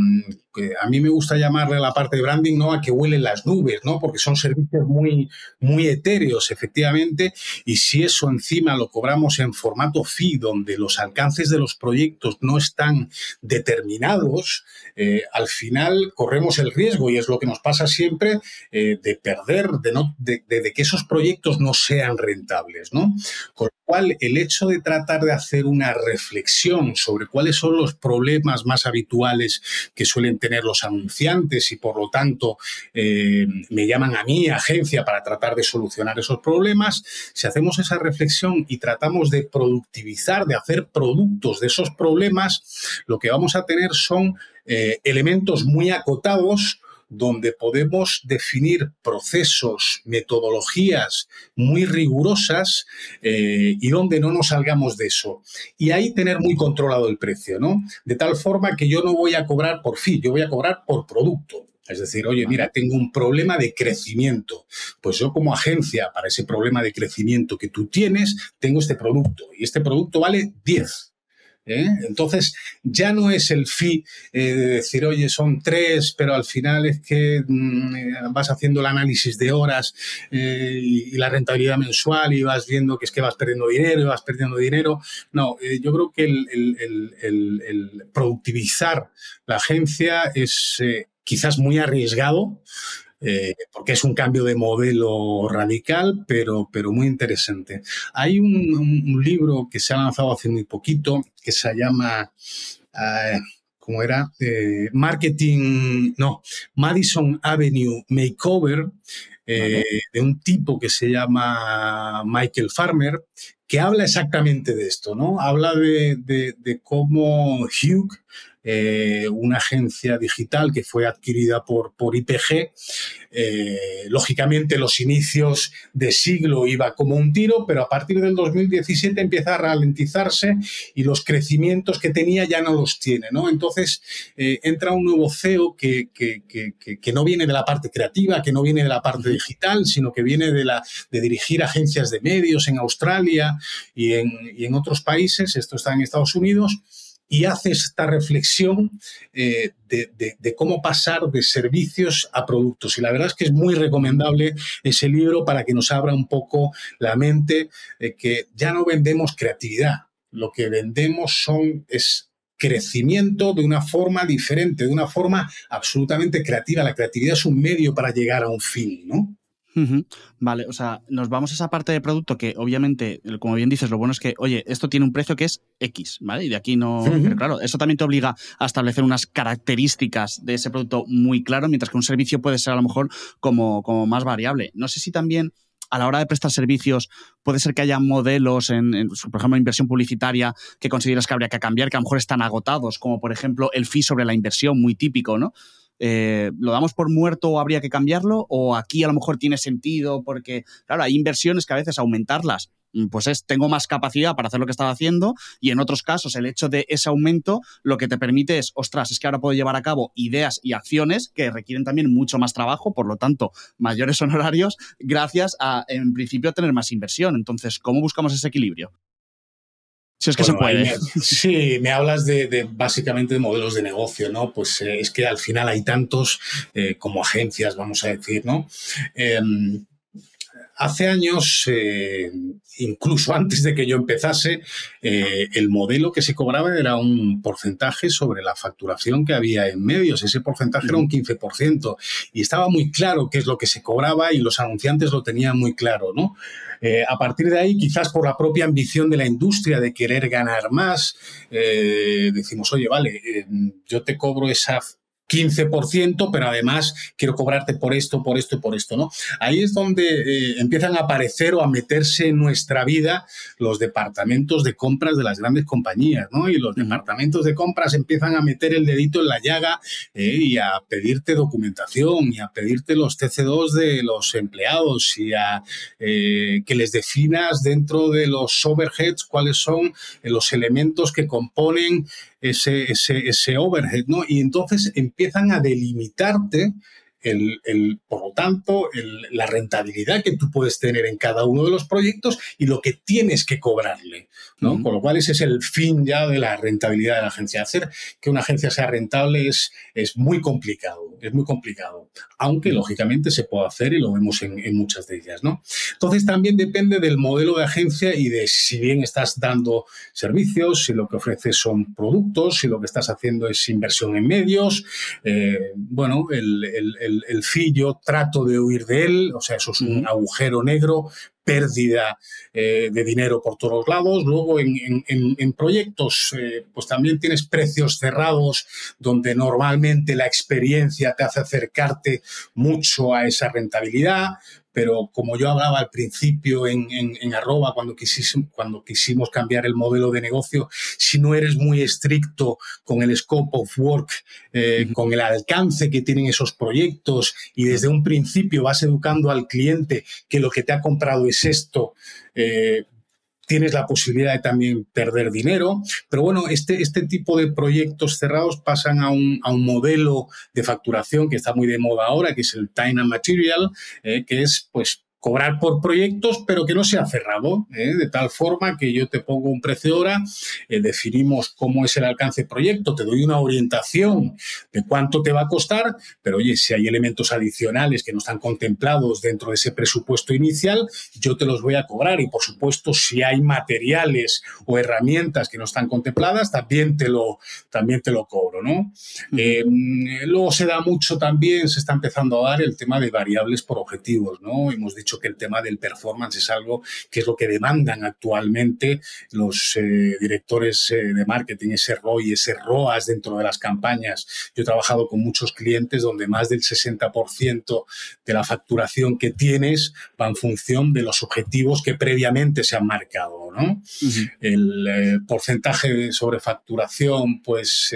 a mí me gusta llamarle la parte de branding, ¿no? A que huelen las nubes, ¿no? Porque son servicios muy, muy etéreos, efectivamente, y si eso encima lo cobramos en formato fee, donde los alcances de los proyectos no están determinados, eh, al final corremos el riesgo, y es lo que nos pasa siempre, eh, de perder, de, no, de, que esos proyectos no sean rentables, ¿no? Con lo cual, el hecho de tratar de hacer una reflexión sobre cuáles son los problemas más habituales que suelen tener tener los anunciantes y por lo tanto eh, me llaman a mí, agencia, para tratar de solucionar esos problemas. Si hacemos esa reflexión y tratamos de productivizar, de hacer productos de esos problemas, lo que vamos a tener son eh, elementos muy acotados donde podemos definir procesos, metodologías muy rigurosas eh, y donde no nos salgamos de eso. Y ahí tener muy controlado el precio, ¿no? De tal forma que yo no voy a cobrar por fin, yo voy a cobrar por producto. Es decir, oye, mira, tengo un problema de crecimiento. Pues yo como agencia, para ese problema de crecimiento que tú tienes, tengo este producto. Y este producto vale 10. ¿Eh? Entonces, ya no es el fee eh, de decir, oye, son tres, pero al final es que mm, eh, vas haciendo el análisis de horas y, la rentabilidad mensual y vas viendo que es que vas perdiendo dinero y vas perdiendo dinero. No, yo creo que el productivizar la agencia es quizás muy arriesgado, eh, porque es un cambio de modelo radical, pero, pero muy interesante. Hay un, libro que se ha lanzado hace muy poquito que se llama... Uh, ¿Cómo era? Eh, marketing, no, Madison Avenue Makeover, eh, de un tipo que se llama Michael Farmer, que habla exactamente de esto, ¿no? Habla de, de cómo Hugh eh, una agencia digital que fue adquirida por, por IPG. Eh, lógicamente los inicios de siglo iba como un tiro, pero a partir del 2017 empieza a ralentizarse y los crecimientos que tenía ya no los tiene. ¿no? Entonces eh, entra un nuevo CEO que, que, no viene de la parte creativa, que no viene de la parte digital, sino que viene de, la, de dirigir agencias de medios en Australia y en, y en otros países, esto está en Estados Unidos, y hace esta reflexión eh, de, cómo pasar de servicios a productos. Y la verdad es que es muy recomendable ese libro para que nos abra un poco la mente de que ya no vendemos creatividad, lo que vendemos son, es crecimiento de una forma diferente, de una forma absolutamente creativa. La creatividad es un medio para llegar a un fin, ¿no? Vale, o sea, nos vamos a esa parte de producto que obviamente, como bien dices, lo bueno es que, oye, esto tiene un precio que es X, ¿vale? Y de aquí no... Pero claro, eso también te obliga a establecer unas características de ese producto muy claro, mientras que un servicio puede ser a lo mejor como, como más variable. No sé si también a la hora de prestar servicios, puede ser que haya modelos en, por ejemplo, inversión publicitaria que consideras que habría que cambiar, que a lo mejor están agotados, como por ejemplo el fee sobre la inversión, muy típico, ¿no? Eh, ¿Lo damos por muerto o habría que cambiarlo? ¿O aquí a lo mejor tiene sentido? Porque, claro, hay inversiones que a veces aumentarlas Mm, pues es, tengo más capacidad para hacer lo que estaba haciendo y en otros casos el hecho de ese aumento lo que te permite es, ostras, es que ahora puedo llevar a cabo ideas y acciones que requieren también mucho más trabajo, por lo tanto, mayores honorarios gracias a, en principio, tener más inversión. Entonces, ¿cómo buscamos ese equilibrio? Si es que se puede. sí, me hablas de, básicamente de modelos de negocio, ¿no? Pues eh, es que al final hay tantos eh, como agencias, vamos a decir, ¿no? Em, hace años, eh, incluso antes de que yo empezase, eh, el modelo que se cobraba era un porcentaje sobre la facturación que había en medios. Ese porcentaje era un 15%. Y estaba muy claro qué es lo que se cobraba y los anunciantes lo tenían muy claro, ¿no? Eh, a partir de ahí, quizás por la propia ambición de la industria de querer ganar más, decimos, oye, vale, yo te cobro esa 15%, pero además quiero cobrarte por esto, por esto y por esto, ¿no? Ahí es donde eh, empiezan a aparecer o a meterse en nuestra vida los departamentos de compras de las grandes compañías, ¿no? Y los departamentos de compras empiezan a meter el dedito en la llaga eh, y a pedirte documentación y a pedirte los TC2 de los empleados y a eh, que les definas dentro de los overheads cuáles son los elementos que componen ese, ese, ese overhead, ¿no? Y entonces empiezan a delimitarte el, por lo tanto, la rentabilidad que tú puedes tener en cada uno de los proyectos y lo que tienes que cobrarle. ¿no? Con lo cual ese es el fin ya de la rentabilidad de la agencia. Hacer que una agencia sea rentable es, es muy complicado, es muy complicado, aunque lógicamente se puede hacer y lo vemos en, muchas de ellas. ¿no? Entonces también depende del modelo de agencia y de si bien estás dando servicios, si lo que ofreces son productos, si lo que estás haciendo es inversión en medios. Eh, bueno, el el, fillo, trato de huir de él, o sea, eso es un agujero negro, pérdida eh, de dinero por todos lados. Luego en, proyectos, eh, pues también tienes precios cerrados donde normalmente la experiencia te hace acercarte mucho a esa rentabilidad pero como yo hablaba al principio en, arroba cuando quisimos, cuando quisimos cambiar el modelo de negocio, si no eres muy estricto con el scope of work, eh, con el alcance que tienen esos proyectos y desde un principio vas educando al cliente que lo que te ha comprado es esto, eh, tienes la posibilidad de también perder dinero. Pero bueno, este, este tipo de proyectos cerrados pasan a un, a un modelo de facturación que está muy de moda ahora, que es el time and material, eh, que es pues cobrar por proyectos, pero que no sea cerrado, ¿eh? de tal forma que yo te pongo un precio de hora, eh, definimos cómo es el alcance del proyecto, te doy una orientación de cuánto te va a costar, pero oye, si hay elementos adicionales que no están contemplados dentro de ese presupuesto inicial, yo te los voy a cobrar y por supuesto si hay materiales o herramientas que no están contempladas, también te lo, también te lo cobro, ¿no? Eh, luego se da mucho también, se está empezando a dar el tema de variables por objetivos, ¿no? Hemos dicho que el tema del performance es algo que es lo que demandan actualmente los eh, directores eh, de marketing, ese ROI, ese ROAS dentro de las campañas. Yo he trabajado con muchos clientes donde más del 60% de la facturación que tienes va en función de los objetivos que previamente se han marcado. ¿no? El eh, porcentaje de sobrefacturación, pues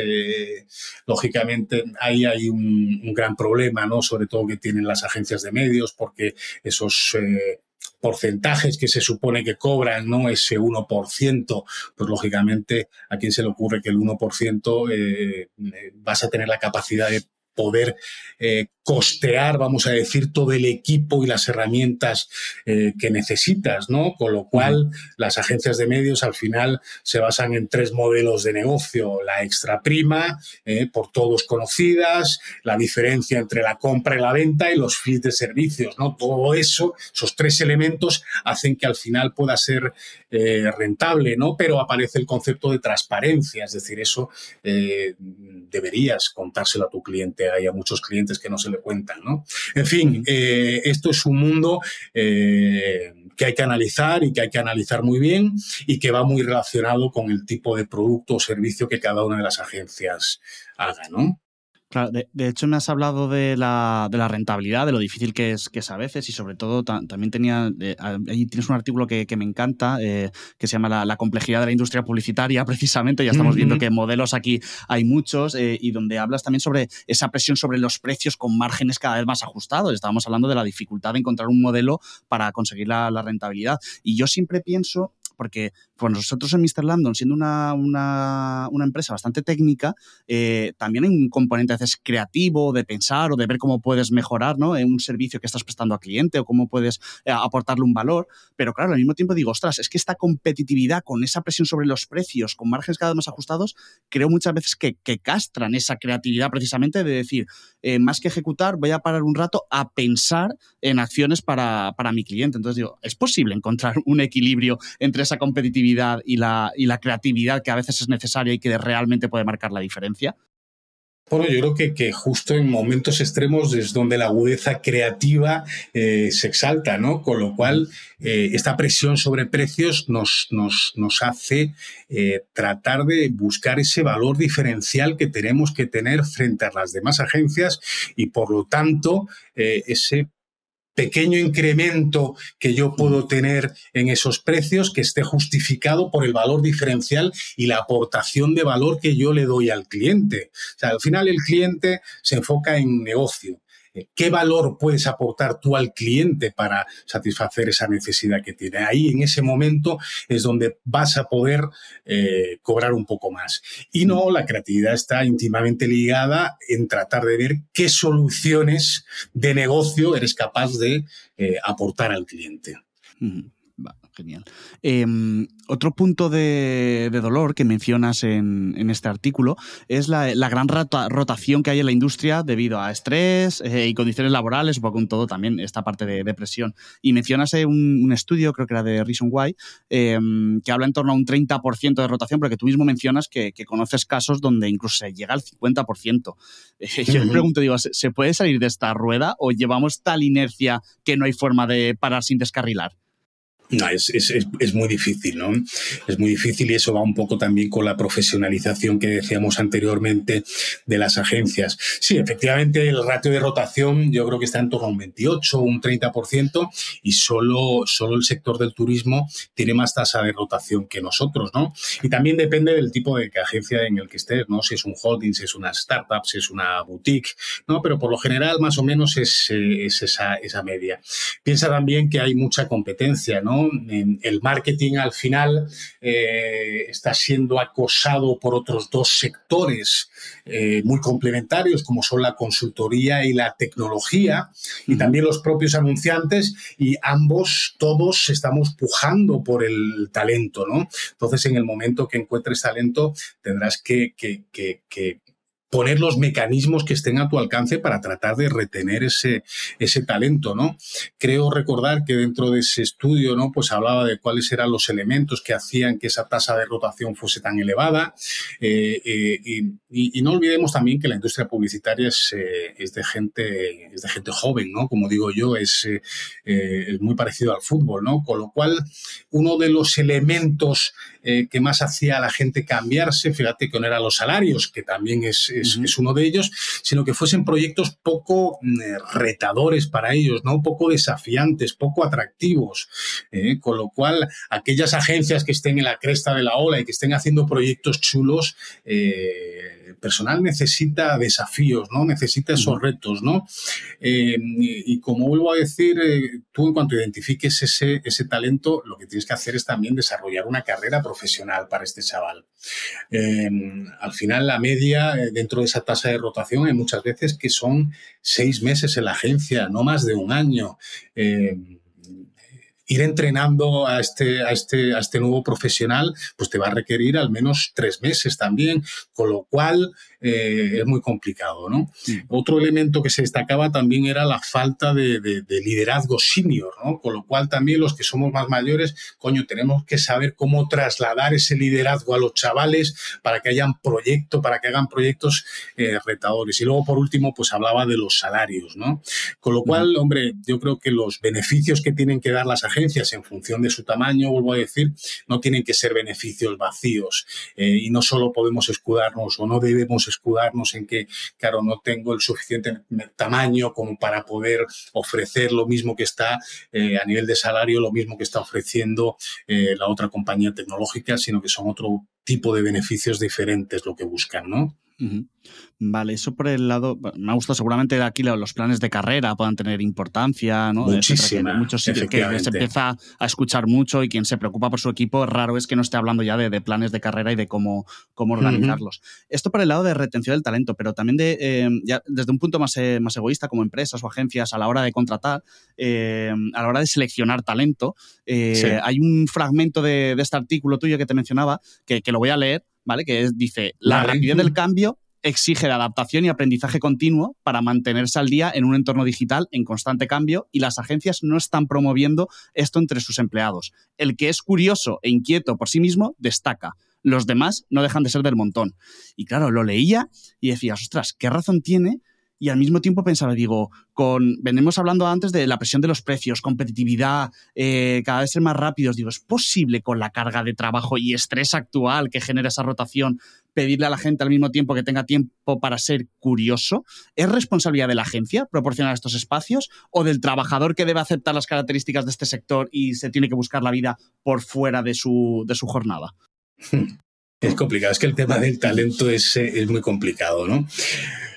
lógicamente ahí hay un, un gran problema, ¿no? sobre todo que tienen las agencias de medios, porque esos eh, porcentajes que se supone que cobran, ¿no? Ese 1%, pues lógicamente a quién se le ocurre que el 1% eh, vas a tener la capacidad de poder eh, costear, vamos a decir, todo el equipo y las herramientas eh, que necesitas, ¿no? Con lo cual, las agencias de medios al final se basan en tres modelos de negocio. La extra prima, eh, por todos conocidas, la diferencia entre la compra y la venta y los fees de servicios, ¿no? Todo eso, esos tres elementos hacen que al final pueda ser rentable, ¿no? Pero aparece el concepto de transparencia, es decir, eso deberías contárselo a tu cliente. Hay muchos clientes que no se le cuentan, ¿no? En fin, eh, esto es un mundo eh, que hay que analizar y que hay que analizar muy bien y que va muy relacionado con el tipo de producto o servicio que cada una de las agencias haga, ¿no? Claro, de, hecho me has hablado de la, de la, rentabilidad, de lo difícil que es, que es a veces y sobre todo también tenía, ahí tienes un artículo que, me encanta eh, que se llama la, complejidad de la industria publicitaria precisamente, ya estamos viendo que modelos aquí hay muchos eh, y donde hablas también sobre esa presión sobre los precios con márgenes cada vez más ajustados. Estábamos hablando de la dificultad de encontrar un modelo para conseguir la, la rentabilidad. Y yo siempre pienso porque pues nosotros en Mr. Landon, siendo una, una, empresa bastante técnica, eh, también hay un componente a veces creativo de pensar o de ver cómo puedes mejorar ¿no? en un servicio que estás prestando al cliente o cómo puedes eh, aportarle un valor. Pero claro, al mismo tiempo digo, ostras, es que esta competitividad con esa presión sobre los precios, con márgenes cada vez más ajustados, creo muchas veces que, castran esa creatividad precisamente de decir, eh, más que ejecutar, voy a parar un rato a pensar en acciones para, para mi cliente. Entonces digo, es posible encontrar un equilibrio entre esa competitividad y la, y la creatividad que a veces es necesaria y que realmente puede marcar la diferencia? Bueno, yo creo que, que, justo en momentos extremos es donde la agudeza creativa eh, se exalta, ¿no? Con lo cual, eh, esta presión sobre precios nos, nos, nos hace eh, tratar de buscar ese valor diferencial que tenemos que tener frente a las demás agencias y, por lo tanto, ese pequeño incremento que yo puedo tener en esos precios que esté justificado por el valor diferencial y la aportación de valor que yo le doy al cliente. O sea, al final el cliente se enfoca en negocio ¿Qué valor puedes aportar tú al cliente para satisfacer esa necesidad que tiene? Ahí, en ese momento, es donde vas a poder eh, cobrar un poco más. Y no, la creatividad está íntimamente ligada en tratar de ver qué soluciones de negocio eres capaz de eh, aportar al cliente. Genial. Em, otro punto de, dolor que mencionas en, este artículo es la, gran rotación que hay en la industria debido a estrés eh, y condiciones laborales, un poco con todo también esta parte de depresión. Y mencionas eh, un, estudio, creo que era de Reason Why, em, que habla en torno a un 30% de rotación, porque tú mismo mencionas que, conoces casos donde incluso se llega al 50%. yo me pregunto, digo, ¿se puede salir de esta rueda o llevamos tal inercia que no hay forma de parar sin descarrilar? No, es, es, es, muy difícil, ¿no? Es muy difícil y eso va un poco también con la profesionalización que decíamos anteriormente de las agencias. Sí, efectivamente, el ratio de rotación yo creo que está en torno a un 28 o un 30% y solo, solo el sector del turismo tiene más tasa de rotación que nosotros, ¿no? Y también depende del tipo de agencia en el que estés, ¿no? Si es un holding, si es una startup, si es una boutique, ¿no? Pero por lo general, más o menos es, es esa, esa media. Piensa también que hay mucha competencia, ¿no? El marketing al final eh, está siendo acosado por otros dos sectores eh, muy complementarios, como son la consultoría y la tecnología, y también los propios anunciantes, y ambos, todos estamos pujando por el talento, ¿no? Entonces, en el momento que encuentres talento, tendrás que, que poner los mecanismos que estén a tu alcance para tratar de retener ese, ese talento, ¿no? Creo recordar que dentro de ese estudio, ¿no? Pues hablaba de cuáles eran los elementos que hacían que esa tasa de rotación fuese tan elevada. Eh, eh, y, no olvidemos también que la industria publicitaria es, eh, es, de gente, es de gente joven, ¿no? Como digo yo, es, es muy parecido al fútbol, ¿no? Con lo cual, uno de los elementos que más hacía a la gente cambiarse, fíjate que no eran los salarios, que también es es, uno de ellos, sino que fuesen proyectos poco mm, eh, retadores para ellos, ¿no? Poco desafiantes, poco atractivos. ¿eh? Con lo cual, aquellas agencias que estén en la cresta de la ola y que estén haciendo proyectos chulos, eh, personal necesita desafíos, ¿no? Necesita esos retos, ¿no? Eh, y, como vuelvo a decir, eh, tú en cuanto identifiques ese, ese talento, lo que tienes que hacer es también desarrollar una carrera profesional para este chaval. al final, la media dentro de esa tasa de rotación hay muchas veces que son seis meses en la agencia, no más de un año ir entrenando a este, a, este, a este nuevo profesional, pues te va a requerir al menos tres meses también, con lo cual eh, es muy complicado. ¿no? Otro elemento que se destacaba también era la falta de, liderazgo senior, ¿no? con lo cual también los que somos más mayores, coño, tenemos que saber cómo trasladar ese liderazgo a los chavales para que hayan proyectos, para que hagan proyectos eh, retadores. Y luego, por último, pues hablaba de los salarios. ¿no? Con lo cual, hombre, yo creo que los beneficios que tienen que dar las agencias en función de su tamaño, vuelvo a decir, no tienen que ser beneficios vacíos eh, y no solo podemos escudarnos o no debemos escudarnos en que, claro, no tengo el suficiente tamaño como para poder ofrecer lo mismo que está eh, a nivel de salario, lo mismo que está ofreciendo eh, la otra compañía tecnológica, sino que son otro tipo de beneficios diferentes lo que buscan, ¿no? Vale, eso por el lado, me ha gustado. Seguramente aquí los planes de carrera puedan tener importancia, ¿no? Muchísima, muchos sitios que se empieza a escuchar mucho y quien se preocupa por su equipo, raro es que no esté hablando ya de, planes de carrera y de cómo, cómo organizarlos. Esto por el lado de retención del talento, pero también de, eh, ya desde un punto más, eh, más egoísta, como empresas o agencias, a la hora de contratar, eh, a la hora de seleccionar talento, hay un fragmento de, este artículo tuyo que te mencionaba, que, que lo voy a leer, ¿vale? Que dice, la rapidez del cambio exige de adaptación y aprendizaje continuo para mantenerse al día en un entorno digital en constante cambio y las agencias no están promoviendo esto entre sus empleados. El que es curioso e inquieto por sí mismo destaca. Los demás no dejan de ser del montón. Y claro, lo leía y decía, ostras, ¿qué razón tiene y al mismo tiempo pensaba, digo, con, venimos hablando antes de la presión de los precios, competitividad, eh, cada vez ser más rápidos, digo, ¿es posible con la carga de trabajo y estrés actual que genera esa rotación pedirle a la gente al mismo tiempo que tenga tiempo para ser curioso? ¿Es responsabilidad de la agencia proporcionar estos espacios o del trabajador que debe aceptar las características de este sector y se tiene que buscar la vida por fuera de su, de su jornada? Es complicado, es que el tema del talento es, es muy complicado, ¿no?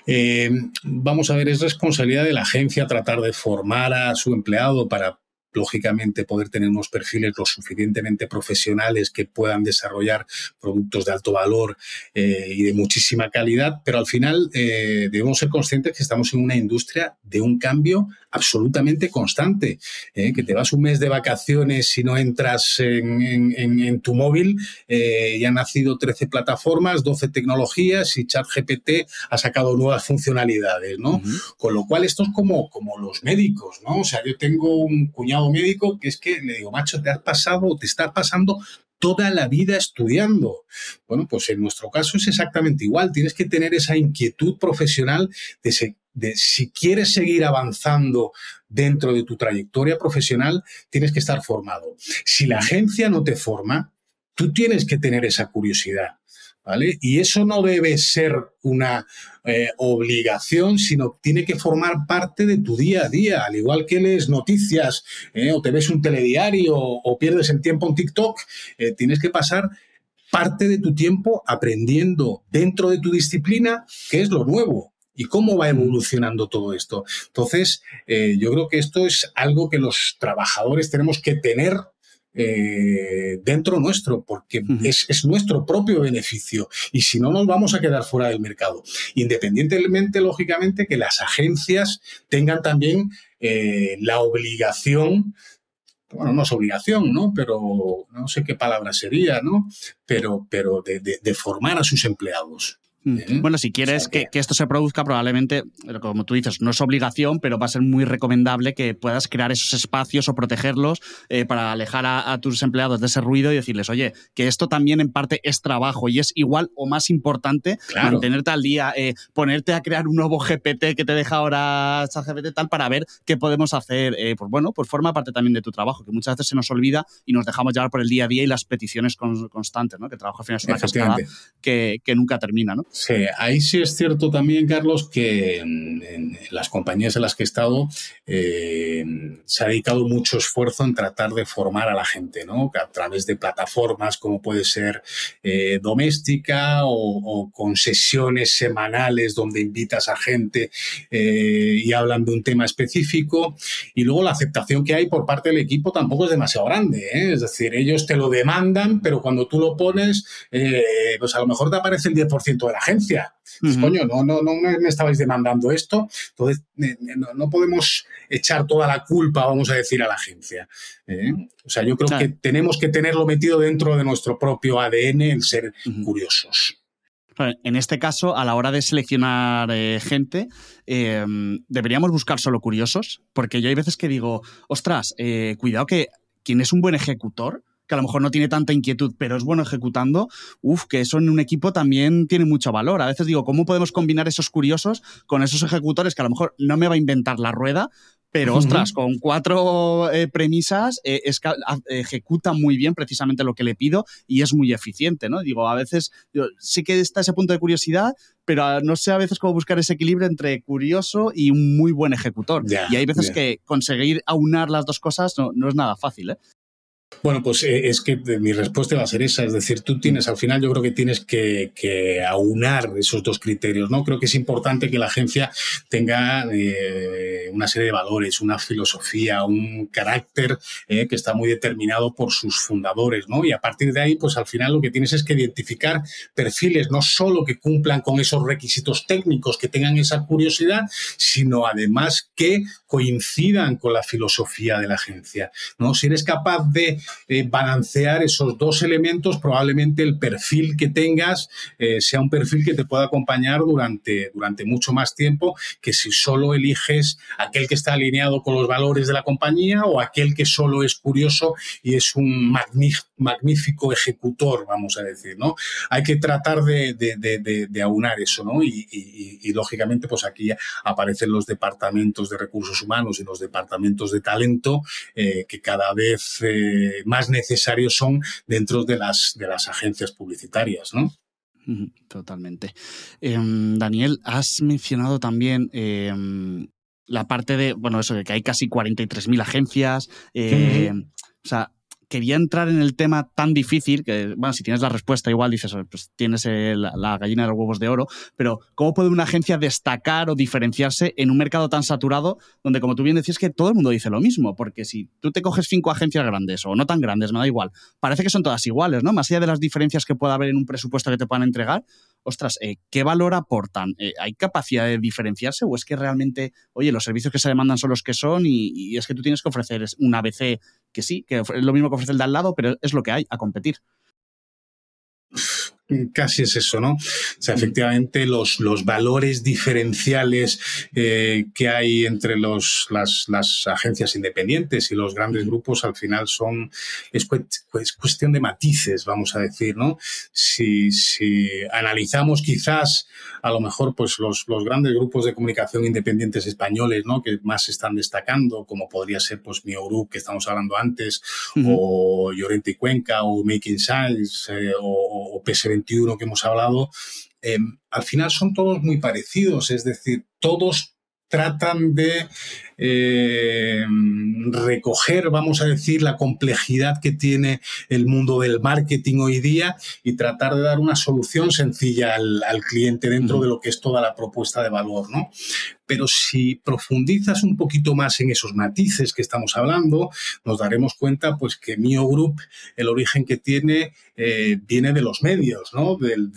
Eh, vamos a ver, es responsabilidad de la agencia tratar de formar a su empleado para lógicamente poder tener unos perfiles lo suficientemente profesionales que puedan desarrollar productos de alto valor eh, y de muchísima calidad, pero al final eh, debemos ser conscientes que estamos en una industria de un cambio absolutamente constante, eh, que te vas un mes de vacaciones y no entras en, tu móvil, ya han nacido 13 plataformas, 12 tecnologías y ChatGPT ha sacado nuevas funcionalidades, ¿no? Con lo cual esto es como, como los médicos, ¿no? O sea, yo tengo un cuñado médico que es que le digo, macho, te has pasado, te estás pasando toda la vida estudiando. Bueno, pues en nuestro caso es exactamente igual. Tienes que tener esa inquietud profesional de si quieres seguir avanzando dentro de tu trayectoria profesional, tienes que estar formado. Si la agencia no te forma, tú tienes que tener esa curiosidad. ¿Vale? Y eso no debe ser una eh, obligación, sino tiene que formar parte de tu día a día, al igual que lees noticias ¿eh? o te ves un telediario o, pierdes el tiempo en TikTok, eh, tienes que pasar parte de tu tiempo aprendiendo dentro de tu disciplina qué es lo nuevo, y cómo va evolucionando todo esto. Entonces, yo creo que esto es algo que los trabajadores tenemos que tener eh, dentro nuestro, porque es, nuestro propio beneficio y si no nos vamos a quedar fuera del mercado. Independientemente, lógicamente, que las agencias tengan también eh, la obligación bueno, no es obligación, ¿no? Pero no sé qué palabra sería, ¿no? Pero, pero de formar a sus empleados. Bueno, si quieres que, esto se produzca, probablemente, como tú dices, no es obligación, pero va a ser muy recomendable que puedas crear esos espacios o protegerlos eh, para alejar a, tus empleados de ese ruido y decirles, oye, que esto también en parte es trabajo y es igual o más importante mantenerte al día, eh, ponerte a crear un nuevo GPT que te deja ahora GPT tal para ver qué podemos hacer. Eh, pues bueno, pues forma parte también de tu trabajo, que muchas veces se nos olvida y nos dejamos llevar por el día a día y las peticiones constantes, ¿no? Que el trabajo al final es una cascada que, que nunca termina, ¿no? Sí, ahí sí es cierto también, Carlos, que en, las compañías en las que he estado eh, se ha dedicado mucho esfuerzo en tratar de formar a la gente, ¿no? A través de plataformas como puede ser eh, doméstica o, con sesiones semanales donde invitas a gente eh, y hablan de un tema específico. Y luego la aceptación que hay por parte del equipo tampoco es demasiado grande, Es decir, ellos te lo demandan, pero cuando tú lo pones, pues a lo mejor te aparece el 10% de la agencia. Coño, no, no, no me estabais demandando esto, entonces no, podemos echar toda la culpa, vamos a decir, a la agencia. ¿eh? O sea, yo creo que tenemos que tenerlo metido dentro de nuestro propio ADN, el ser curiosos. En este caso, a la hora de seleccionar eh, gente, em, deberíamos buscar solo curiosos, porque yo hay veces que digo, ostras, eh, cuidado que quien es un buen ejecutor, que a lo mejor no tiene tanta inquietud, pero es bueno ejecutando, uff, que eso en un equipo también tiene mucho valor. A veces digo, ¿cómo podemos combinar esos curiosos con esos ejecutores que a lo mejor no me va a inventar la rueda, pero ostras, con cuatro eh, premisas eh, ejecuta muy bien precisamente lo que le pido y es muy eficiente, ¿no? Digo, a veces sí que está ese punto de curiosidad, pero no sé a veces cómo buscar ese equilibrio entre curioso y un muy buen ejecutor. y hay veces que conseguir aunar las dos cosas no, no es nada fácil, ¿eh? Bueno, pues eh, es que mi respuesta va a ser esa, es decir, tú tienes, al final yo creo que tienes que, aunar esos dos criterios, ¿no? Creo que es importante que la agencia tenga eh, una serie de valores, una filosofía, un carácter eh, que está muy determinado por sus fundadores, ¿no? Y a partir de ahí, pues al final lo que tienes es que identificar perfiles, no solo que cumplan con esos requisitos técnicos, que tengan esa curiosidad, sino además que coincidan con la filosofía de la agencia, ¿no? Si eres capaz de eh, balancear esos dos elementos, probablemente el perfil que tengas eh, sea un perfil que te pueda acompañar durante, durante mucho más tiempo que si solo eliges aquel que está alineado con los valores de la compañía o aquel que solo es curioso y es un magnífico ejecutor, vamos a decir, ¿no? Hay que tratar de, aunar eso, ¿no? Y, lógicamente, pues aquí aparecen los departamentos de recursos humanos y los departamentos de talento eh, que cada vez más necesarios son dentro de las, de las agencias publicitarias, ¿no? Totalmente. Em, Daniel, has mencionado también em, la parte de, bueno, eso de que hay casi 43.000 agencias. Eh, o sea, quería entrar en el tema tan difícil, que, bueno, si tienes la respuesta, igual dices, pues tienes la, gallina de los huevos de oro, pero ¿cómo puede una agencia destacar o diferenciarse en un mercado tan saturado donde, como tú bien decías, que todo el mundo dice lo mismo? Porque si tú te coges cinco agencias grandes o no tan grandes, no da igual, parece que son todas iguales, ¿no? Más allá de las diferencias que pueda haber en un presupuesto que te puedan entregar, ostras, eh, ¿qué valor aportan? Eh, ¿Hay capacidad de diferenciarse o es que realmente, oye, los servicios que se demandan son los que son y, es que tú tienes que ofrecer un ABC que sí, que es lo mismo que ofrece el de al lado, pero es lo que hay a competir? Casi es eso, ¿no? O sea, efectivamente, los, los valores diferenciales eh, que hay entre los, las, las, agencias independientes y los grandes grupos al final son, es, cuestión de matices, vamos a decir, ¿no? Si, si analizamos quizás a lo mejor pues los, los, grandes grupos de comunicación independientes españoles, ¿no? Que más están destacando, como podría ser pues Mio Group, que estamos hablando antes, o Llorente y Cuenca, o Making Science, eh, o, o PS 21 que hemos hablado, eh, al final son todos muy parecidos, es decir, todos tratan de eh, recoger, vamos a decir, la complejidad que tiene el mundo del marketing hoy día y tratar de dar una solución sencilla al, cliente dentro de lo que es toda la propuesta de valor, ¿no? Pero si profundizas un poquito más en esos matices que estamos hablando, nos daremos cuenta pues que Mio Group, el origen que tiene, eh, viene de los medios, ¿no? Del,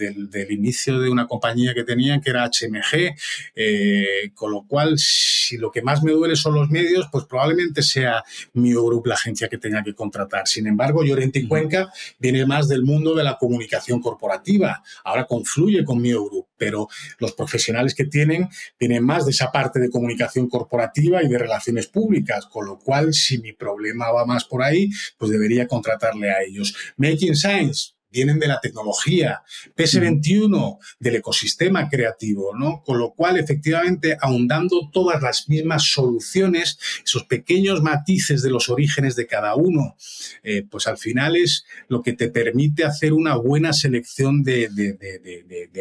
inicio de una compañía que tenían que era HMG, eh, con lo cual, si lo que más me duele son los medios, pues probablemente sea Mio Group la agencia que tenga que contratar. Sin embargo, Llorente y Cuenca viene más del mundo de la comunicación corporativa. Ahora confluye con Mio Group, pero los profesionales que tienen tienen más de esa parte de comunicación corporativa y de relaciones públicas, con lo cual, si mi problema va más por ahí, pues debería contratarle a ellos. Making Science, vienen de la tecnología, PS21 del ecosistema creativo, ¿no? Con lo cual, efectivamente, ahondando todas las mismas soluciones, esos pequeños matices de los orígenes de cada uno, eh, pues al final es lo que te permite hacer una buena selección de,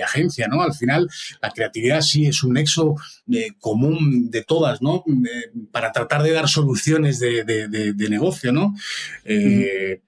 agencia, ¿no? Al final, la creatividad sí es un nexo eh, común de todas, ¿no? Eh, para tratar de dar soluciones de, negocio, ¿no?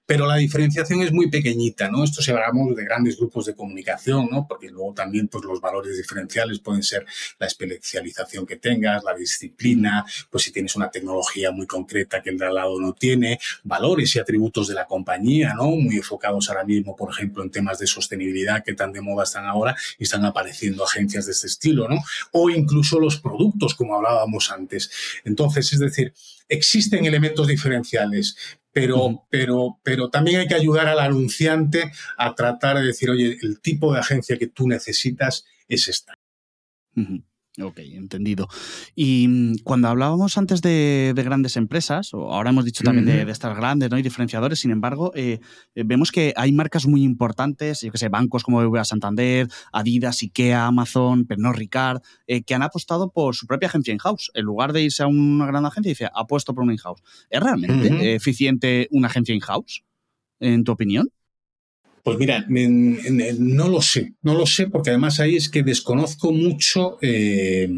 Pero la diferenciación es muy pequeñita, ¿no? Esto si hablamos de grandes grupos de comunicación, ¿no? Porque luego también pues, los valores diferenciales pueden ser la especialización que tengas, la disciplina, pues si tienes una tecnología muy concreta que el de al lado no tiene, valores y atributos de la compañía, ¿no? Muy enfocados ahora mismo, por ejemplo, en temas de sostenibilidad que tan de moda están ahora y están apareciendo agencias de este estilo, ¿no? O incluso los productos, como hablábamos antes. Entonces, es decir, existen elementos diferenciales, pero, pero, pero también hay que ayudar al anunciante a tratar de decir, oye, el tipo de agencia que tú necesitas es esta. Ok, entendido. Y mm, cuando hablábamos antes de, grandes empresas, o ahora hemos dicho también de, estas grandes, ¿no? hay diferenciadores, sin embargo, eh, eh, vemos que hay marcas muy importantes, yo que sé, bancos como BBVA Santander, Adidas, Ikea, Amazon, Pernod Ricard, eh, que han apostado por su propia agencia in-house. En lugar de irse a una gran agencia, dice, apuesto por una in-house. ¿Es realmente eficiente una agencia in-house, en tu opinión? Pues mira, no lo sé, no lo sé porque además ahí es que desconozco mucho eh,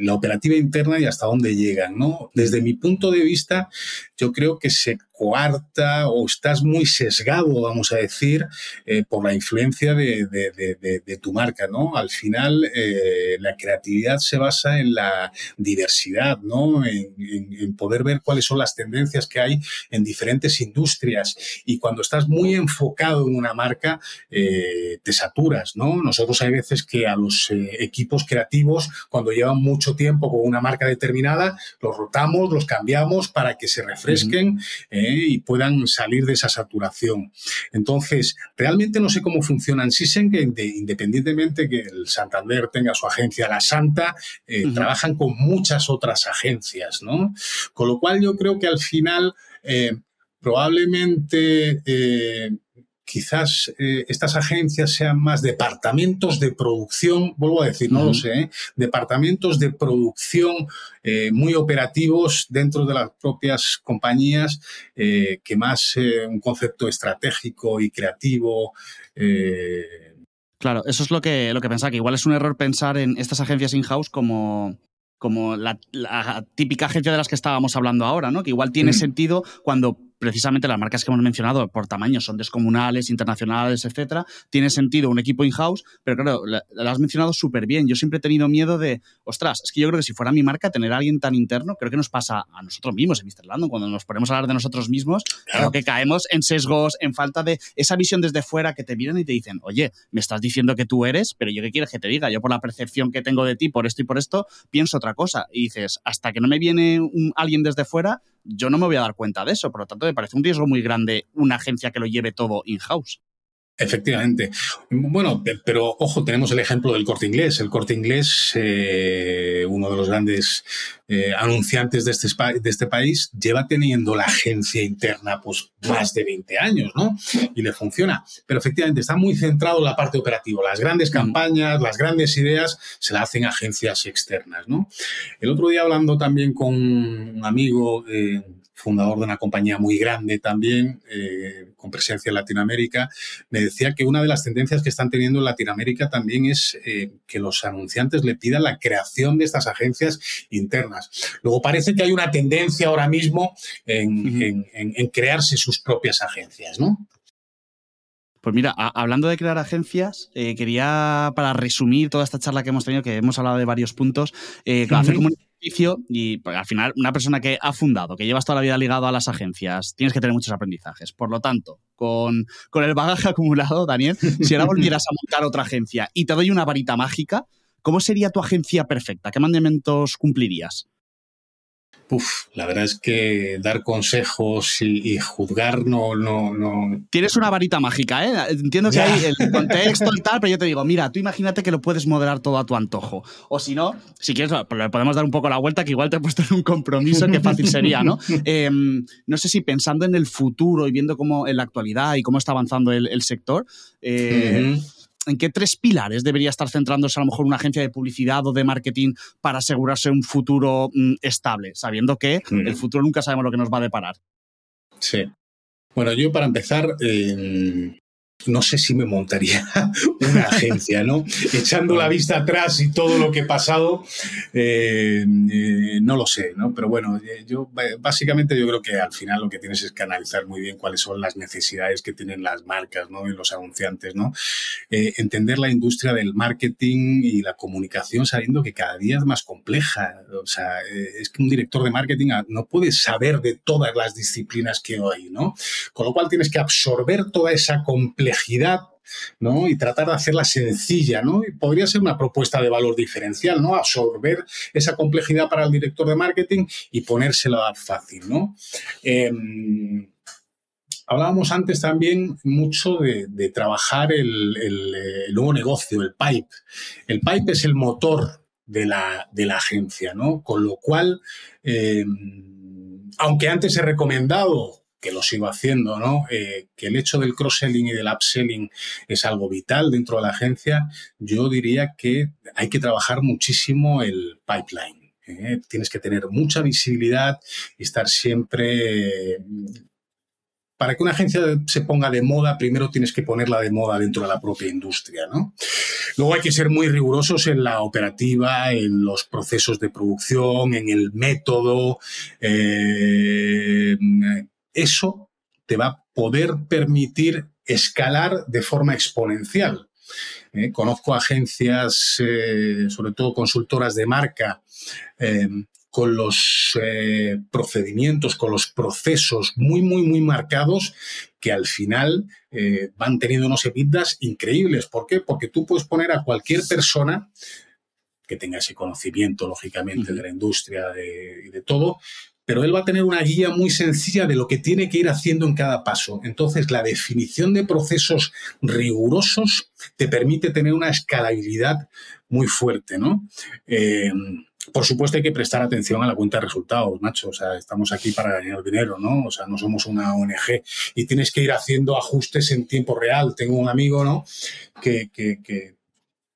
la operativa interna y hasta dónde llegan, ¿no? Desde mi punto de vista, yo creo que se cuarta o estás muy sesgado, vamos a decir, eh, por la influencia de, tu marca, ¿no? Al final, eh, la creatividad se basa en la diversidad, ¿no? En, poder ver cuáles son las tendencias que hay en diferentes industrias. Y cuando estás muy enfocado en una marca, eh, te saturas, ¿no? Nosotros hay veces que a los equipos creativos, cuando llevan mucho tiempo con una marca determinada, los rotamos, los cambiamos para que se refresquen y puedan salir de esa saturación. Entonces, realmente no sé cómo funcionan Sisen, que independientemente que el Santander tenga su agencia La Santa, eh, trabajan con muchas otras agencias, ¿no? Con lo cual yo creo que al final eh, probablemente eh, quizás eh, estas agencias sean más departamentos de producción, vuelvo a decir, no lo sé, ¿eh? departamentos de producción eh, muy operativos dentro de las propias compañías, que más un concepto estratégico y creativo. Claro, eso es lo que, lo que pensaba, que igual es un error pensar en estas agencias in-house como, como la, típica agencia de las que estábamos hablando ahora, ¿no? Que igual tiene mm. sentido cuando precisamente las marcas que hemos mencionado por tamaño son descomunales, internacionales, etcétera, tiene sentido un equipo in-house, pero claro, lo has mencionado súper bien. Yo siempre he tenido miedo de, ostras, es que yo creo que si fuera mi marca, tener a alguien tan interno, creo que nos pasa a nosotros mismos en Mr. Landon, cuando nos ponemos a hablar de nosotros mismos, creo que caemos en sesgos, en falta de esa visión desde fuera que te miran y te dicen, oye, me estás diciendo que tú eres, pero yo qué quieres que te diga, yo por la percepción que tengo de ti, por esto y por esto, pienso otra cosa. Y dices, hasta que no me viene un, alguien desde fuera, yo no me voy a dar cuenta de eso. Por lo tanto, me parece un riesgo muy grande una agencia que lo lleve todo in-house. Efectivamente. Bueno, pero ojo, tenemos el ejemplo del corte inglés. El corte inglés, eh, uno de los grandes eh, anunciantes de este, de este país, lleva teniendo la agencia interna pues más de 20 años, ¿no? Y le funciona. Pero efectivamente está muy centrado en la parte operativa. Las grandes mm. campañas, las grandes ideas se las hacen agencias externas, ¿no? El otro día hablando también con un amigo... Eh, fundador de una compañía muy grande también, eh, con presencia en Latinoamérica, me decía que una de las tendencias que están teniendo en Latinoamérica también es eh, que los anunciantes le pidan la creación de estas agencias internas. Luego parece que hay una tendencia ahora mismo en, crearse sus propias agencias, ¿no? Pues mira, hablando de crear agencias, eh, quería, para resumir toda esta charla que hemos tenido, que hemos hablado de varios puntos, hacer y pues, al final una persona que ha fundado, que llevas toda la vida ligado a las agencias, tienes que tener muchos aprendizajes. Por lo tanto, con, con el bagaje acumulado, Daniel, si ahora volvieras a montar otra agencia y te doy una varita mágica, ¿cómo sería tu agencia perfecta? ¿Qué mandamientos cumplirías? Uf, la verdad es que dar consejos y, juzgar no, no, no. Tienes una varita mágica, ¿eh? Entiendo que hay el contexto y tal, pero yo te digo, mira, tú imagínate que lo puedes moderar todo a tu antojo. O si no, si quieres, le podemos dar un poco la vuelta, que igual te he puesto en un compromiso, que fácil sería, ¿no? Em, no sé si pensando en el futuro y viendo cómo en la actualidad y cómo está avanzando el, sector. Eh, ¿En qué tres pilares debería estar centrándose a lo mejor una agencia de publicidad o de marketing para asegurarse un futuro mm, estable, sabiendo que el futuro nunca sabemos lo que nos va a deparar? Sí. Bueno, yo para empezar, eh, no sé si me montaría una agencia, ¿no? Echando la vista atrás y todo lo que he pasado, eh, eh, no lo sé, ¿no? Pero bueno, eh, yo básicamente yo creo que al final lo que tienes es que analizar muy bien cuáles son las necesidades que tienen las marcas, ¿no? Y los anunciantes, ¿no? entender la industria del marketing y la comunicación sabiendo que cada día es más compleja. O sea, es que un director de marketing ah, no puede saber de todas las disciplinas que hay, ¿no? Con lo cual tienes que absorber toda esa complejidad ¿no? Y tratar de hacerla sencilla, ¿no? Y podría ser una propuesta de valor diferencial, ¿no? Absorber esa complejidad para el director de marketing y ponérsela fácil, ¿no? Em, hablábamos antes también mucho de, trabajar el, nuevo negocio, el pipe. El pipe es el motor de la, agencia, ¿no? Con lo cual, em, aunque antes he recomendado que lo sigo haciendo, ¿no? Eh, que el hecho del cross-selling y del upselling es algo vital dentro de la agencia, yo diría que hay que trabajar muchísimo el pipeline. ¿eh? Tienes que tener mucha visibilidad y estar siempre... Para que una agencia se ponga de moda, primero tienes que ponerla de moda dentro de la propia industria, ¿no? Luego hay que ser muy rigurosos en la operativa, en los procesos de producción, en el método. Eh, eso te va a poder permitir escalar de forma exponencial. Eh, conozco agencias, eh, sobre todo consultoras de marca, eh, con los procedimientos, con los procesos muy, muy, muy marcados que al final van teniendo unos evitas increíbles. ¿Por qué? Porque tú puedes poner a cualquier persona que tenga ese conocimiento, lógicamente, de la industria y de todo, pero él va a tener una guía muy sencilla de lo que tiene que ir haciendo en cada paso. Entonces, la definición de procesos rigurosos te permite tener una escalabilidad muy fuerte, ¿no? Eh, por supuesto hay que prestar atención a la cuenta de resultados, Nacho. O sea, estamos aquí para ganar dinero, ¿no? O sea, no somos una ONG y tienes que ir haciendo ajustes en tiempo real. Tengo un amigo, ¿no? que, que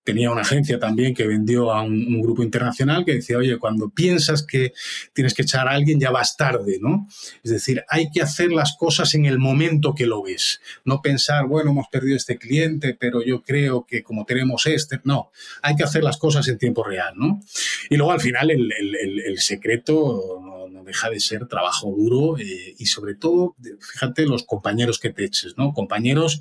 tenía una agencia también que vendió a un, grupo internacional que decía, oye, cuando piensas que tienes que echar a alguien ya vas tarde, ¿no? Es decir, hay que hacer las cosas en el momento que lo ves, no pensar, bueno, hemos perdido este cliente, pero yo creo que como tenemos este, no, hay que hacer las cosas en tiempo real, ¿no? Y luego al final el, el secreto deja de ser trabajo duro eh, y sobre todo, fíjate, los compañeros que te eches, ¿no? Compañeros,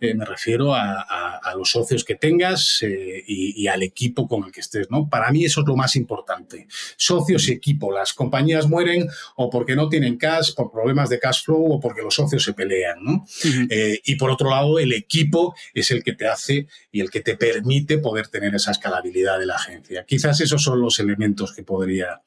eh, me refiero a, los socios que tengas eh, y, al equipo con el que estés, ¿no? Para mí eso es lo más importante. Socios y equipo. Las compañías mueren o porque no tienen cash, por problemas de cash flow o porque los socios se pelean, ¿no? y por otro lado, el equipo es el que te hace y el que te permite poder tener esa escalabilidad de la agencia. Quizás esos son los elementos que podría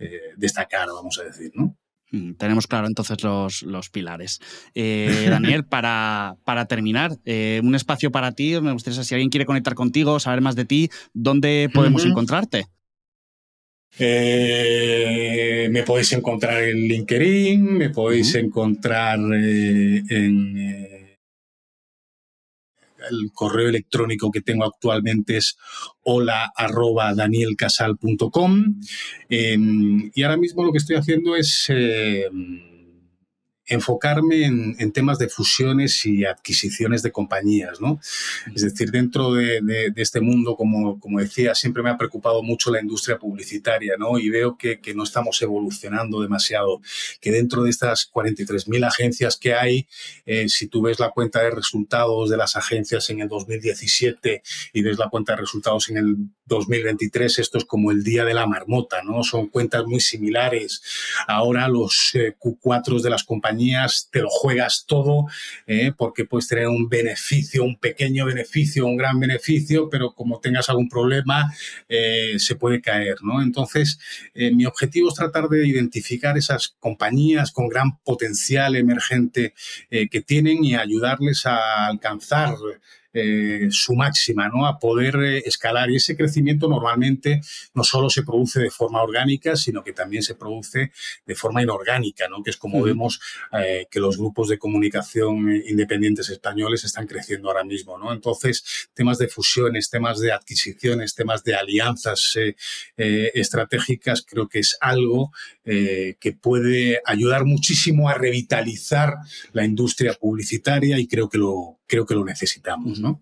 eh, destacar, vamos a decir, ¿no? Mm, tenemos claro entonces los, los pilares. Eh, Daniel, para, para terminar, eh, un espacio para ti. Me gustaría saber si alguien quiere conectar contigo, saber más de ti, ¿dónde podemos encontrarte? me podéis encontrar en LinkedIn, me podéis encontrar en el correo electrónico que tengo actualmente es hola arroba danielcasal.com em, y ahora mismo lo que estoy haciendo es em, enfocarme en, temas de fusiones y adquisiciones de compañías, ¿no? Es decir, dentro de, este mundo, como, como, decía, siempre me ha preocupado mucho la industria publicitaria, ¿no? Y veo que, no estamos evolucionando demasiado, que dentro de estas 43.000 agencias que hay, eh, si tú ves la cuenta de resultados de las agencias en el 2017 y ves la cuenta de resultados en el 2023 esto es como el día de la marmota, ¿no? Son cuentas muy similares. Ahora los eh, Q4 de las compañías te lo juegas todo eh, porque puedes tener un beneficio, un pequeño beneficio, un gran beneficio, pero como tengas algún problema eh, se puede caer, ¿no? Entonces, mi objetivo es tratar de identificar esas compañías con gran potencial emergente que tienen y ayudarles a alcanzar eh, su máxima, ¿no? A poder eh, escalar. Y ese crecimiento normalmente no solo se produce de forma orgánica, sino que también se produce de forma inorgánica, ¿no? Que es como vemos eh, que los grupos de comunicación independientes españoles están creciendo ahora mismo, ¿no? Entonces, temas de fusiones, temas de adquisiciones, temas de alianzas estratégicas, creo que es algo que puede ayudar muchísimo a revitalizar la industria publicitaria y creo que lo, creo que lo necesitamos, ¿no?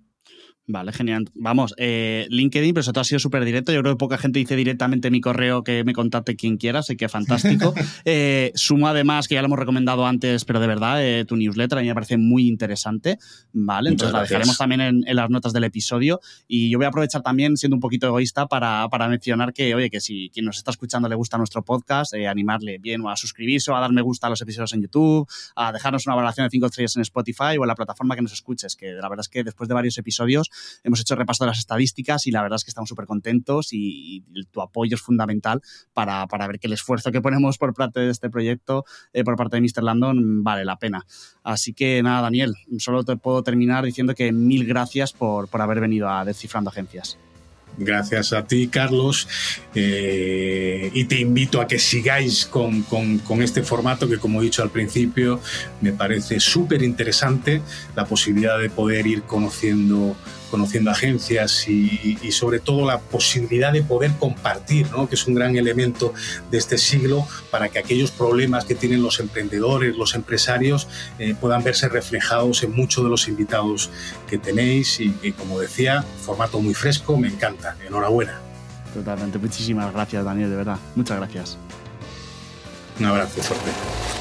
Vale, genial. Vamos, eh, LinkedIn, pero eso todo ha sido súper directo. Yo creo que poca gente dice directamente mi correo que me contacte quien quiera, así que fantástico. eh, sumo además, que ya lo hemos recomendado antes, pero de verdad, eh, tu newsletter a mí me parece muy interesante. Vale, entonces la dejaremos también en, las notas del episodio. Y yo voy a aprovechar también, siendo un poquito egoísta, para, para mencionar que, oye, que si quien nos está escuchando le gusta nuestro podcast, animarle bien o a suscribirse o a dar me gusta a los episodios en YouTube, a dejarnos una valoración de 5 estrellas en Spotify o en la plataforma que nos escuches, que la verdad es que después de varios episodios hemos hecho repaso de las estadísticas y la verdad es que estamos súper contentos y, tu apoyo es fundamental para, ver que el esfuerzo que ponemos por parte de este proyecto, eh, por parte de Mr. Landon, vale la pena. Así que nada, Daniel, solo te puedo terminar diciendo que mil gracias por, por haber venido a Descifrando Agencias. Gracias a ti, Carlos. Eh, y te invito a que sigáis con, este formato que, como he dicho al principio, me parece súper interesante. La posibilidad de poder ir conociendo conociendo agencias y, sobre todo la posibilidad de poder compartir, ¿no? que es un gran elemento de este siglo para que aquellos problemas que tienen los emprendedores, los empresarios, eh, puedan verse reflejados en muchos de los invitados que tenéis y, y, como decía, formato muy fresco, me encanta. Enhorabuena. Totalmente. Muchísimas gracias, Daniel, de verdad. Muchas gracias. Un abrazo fuerte.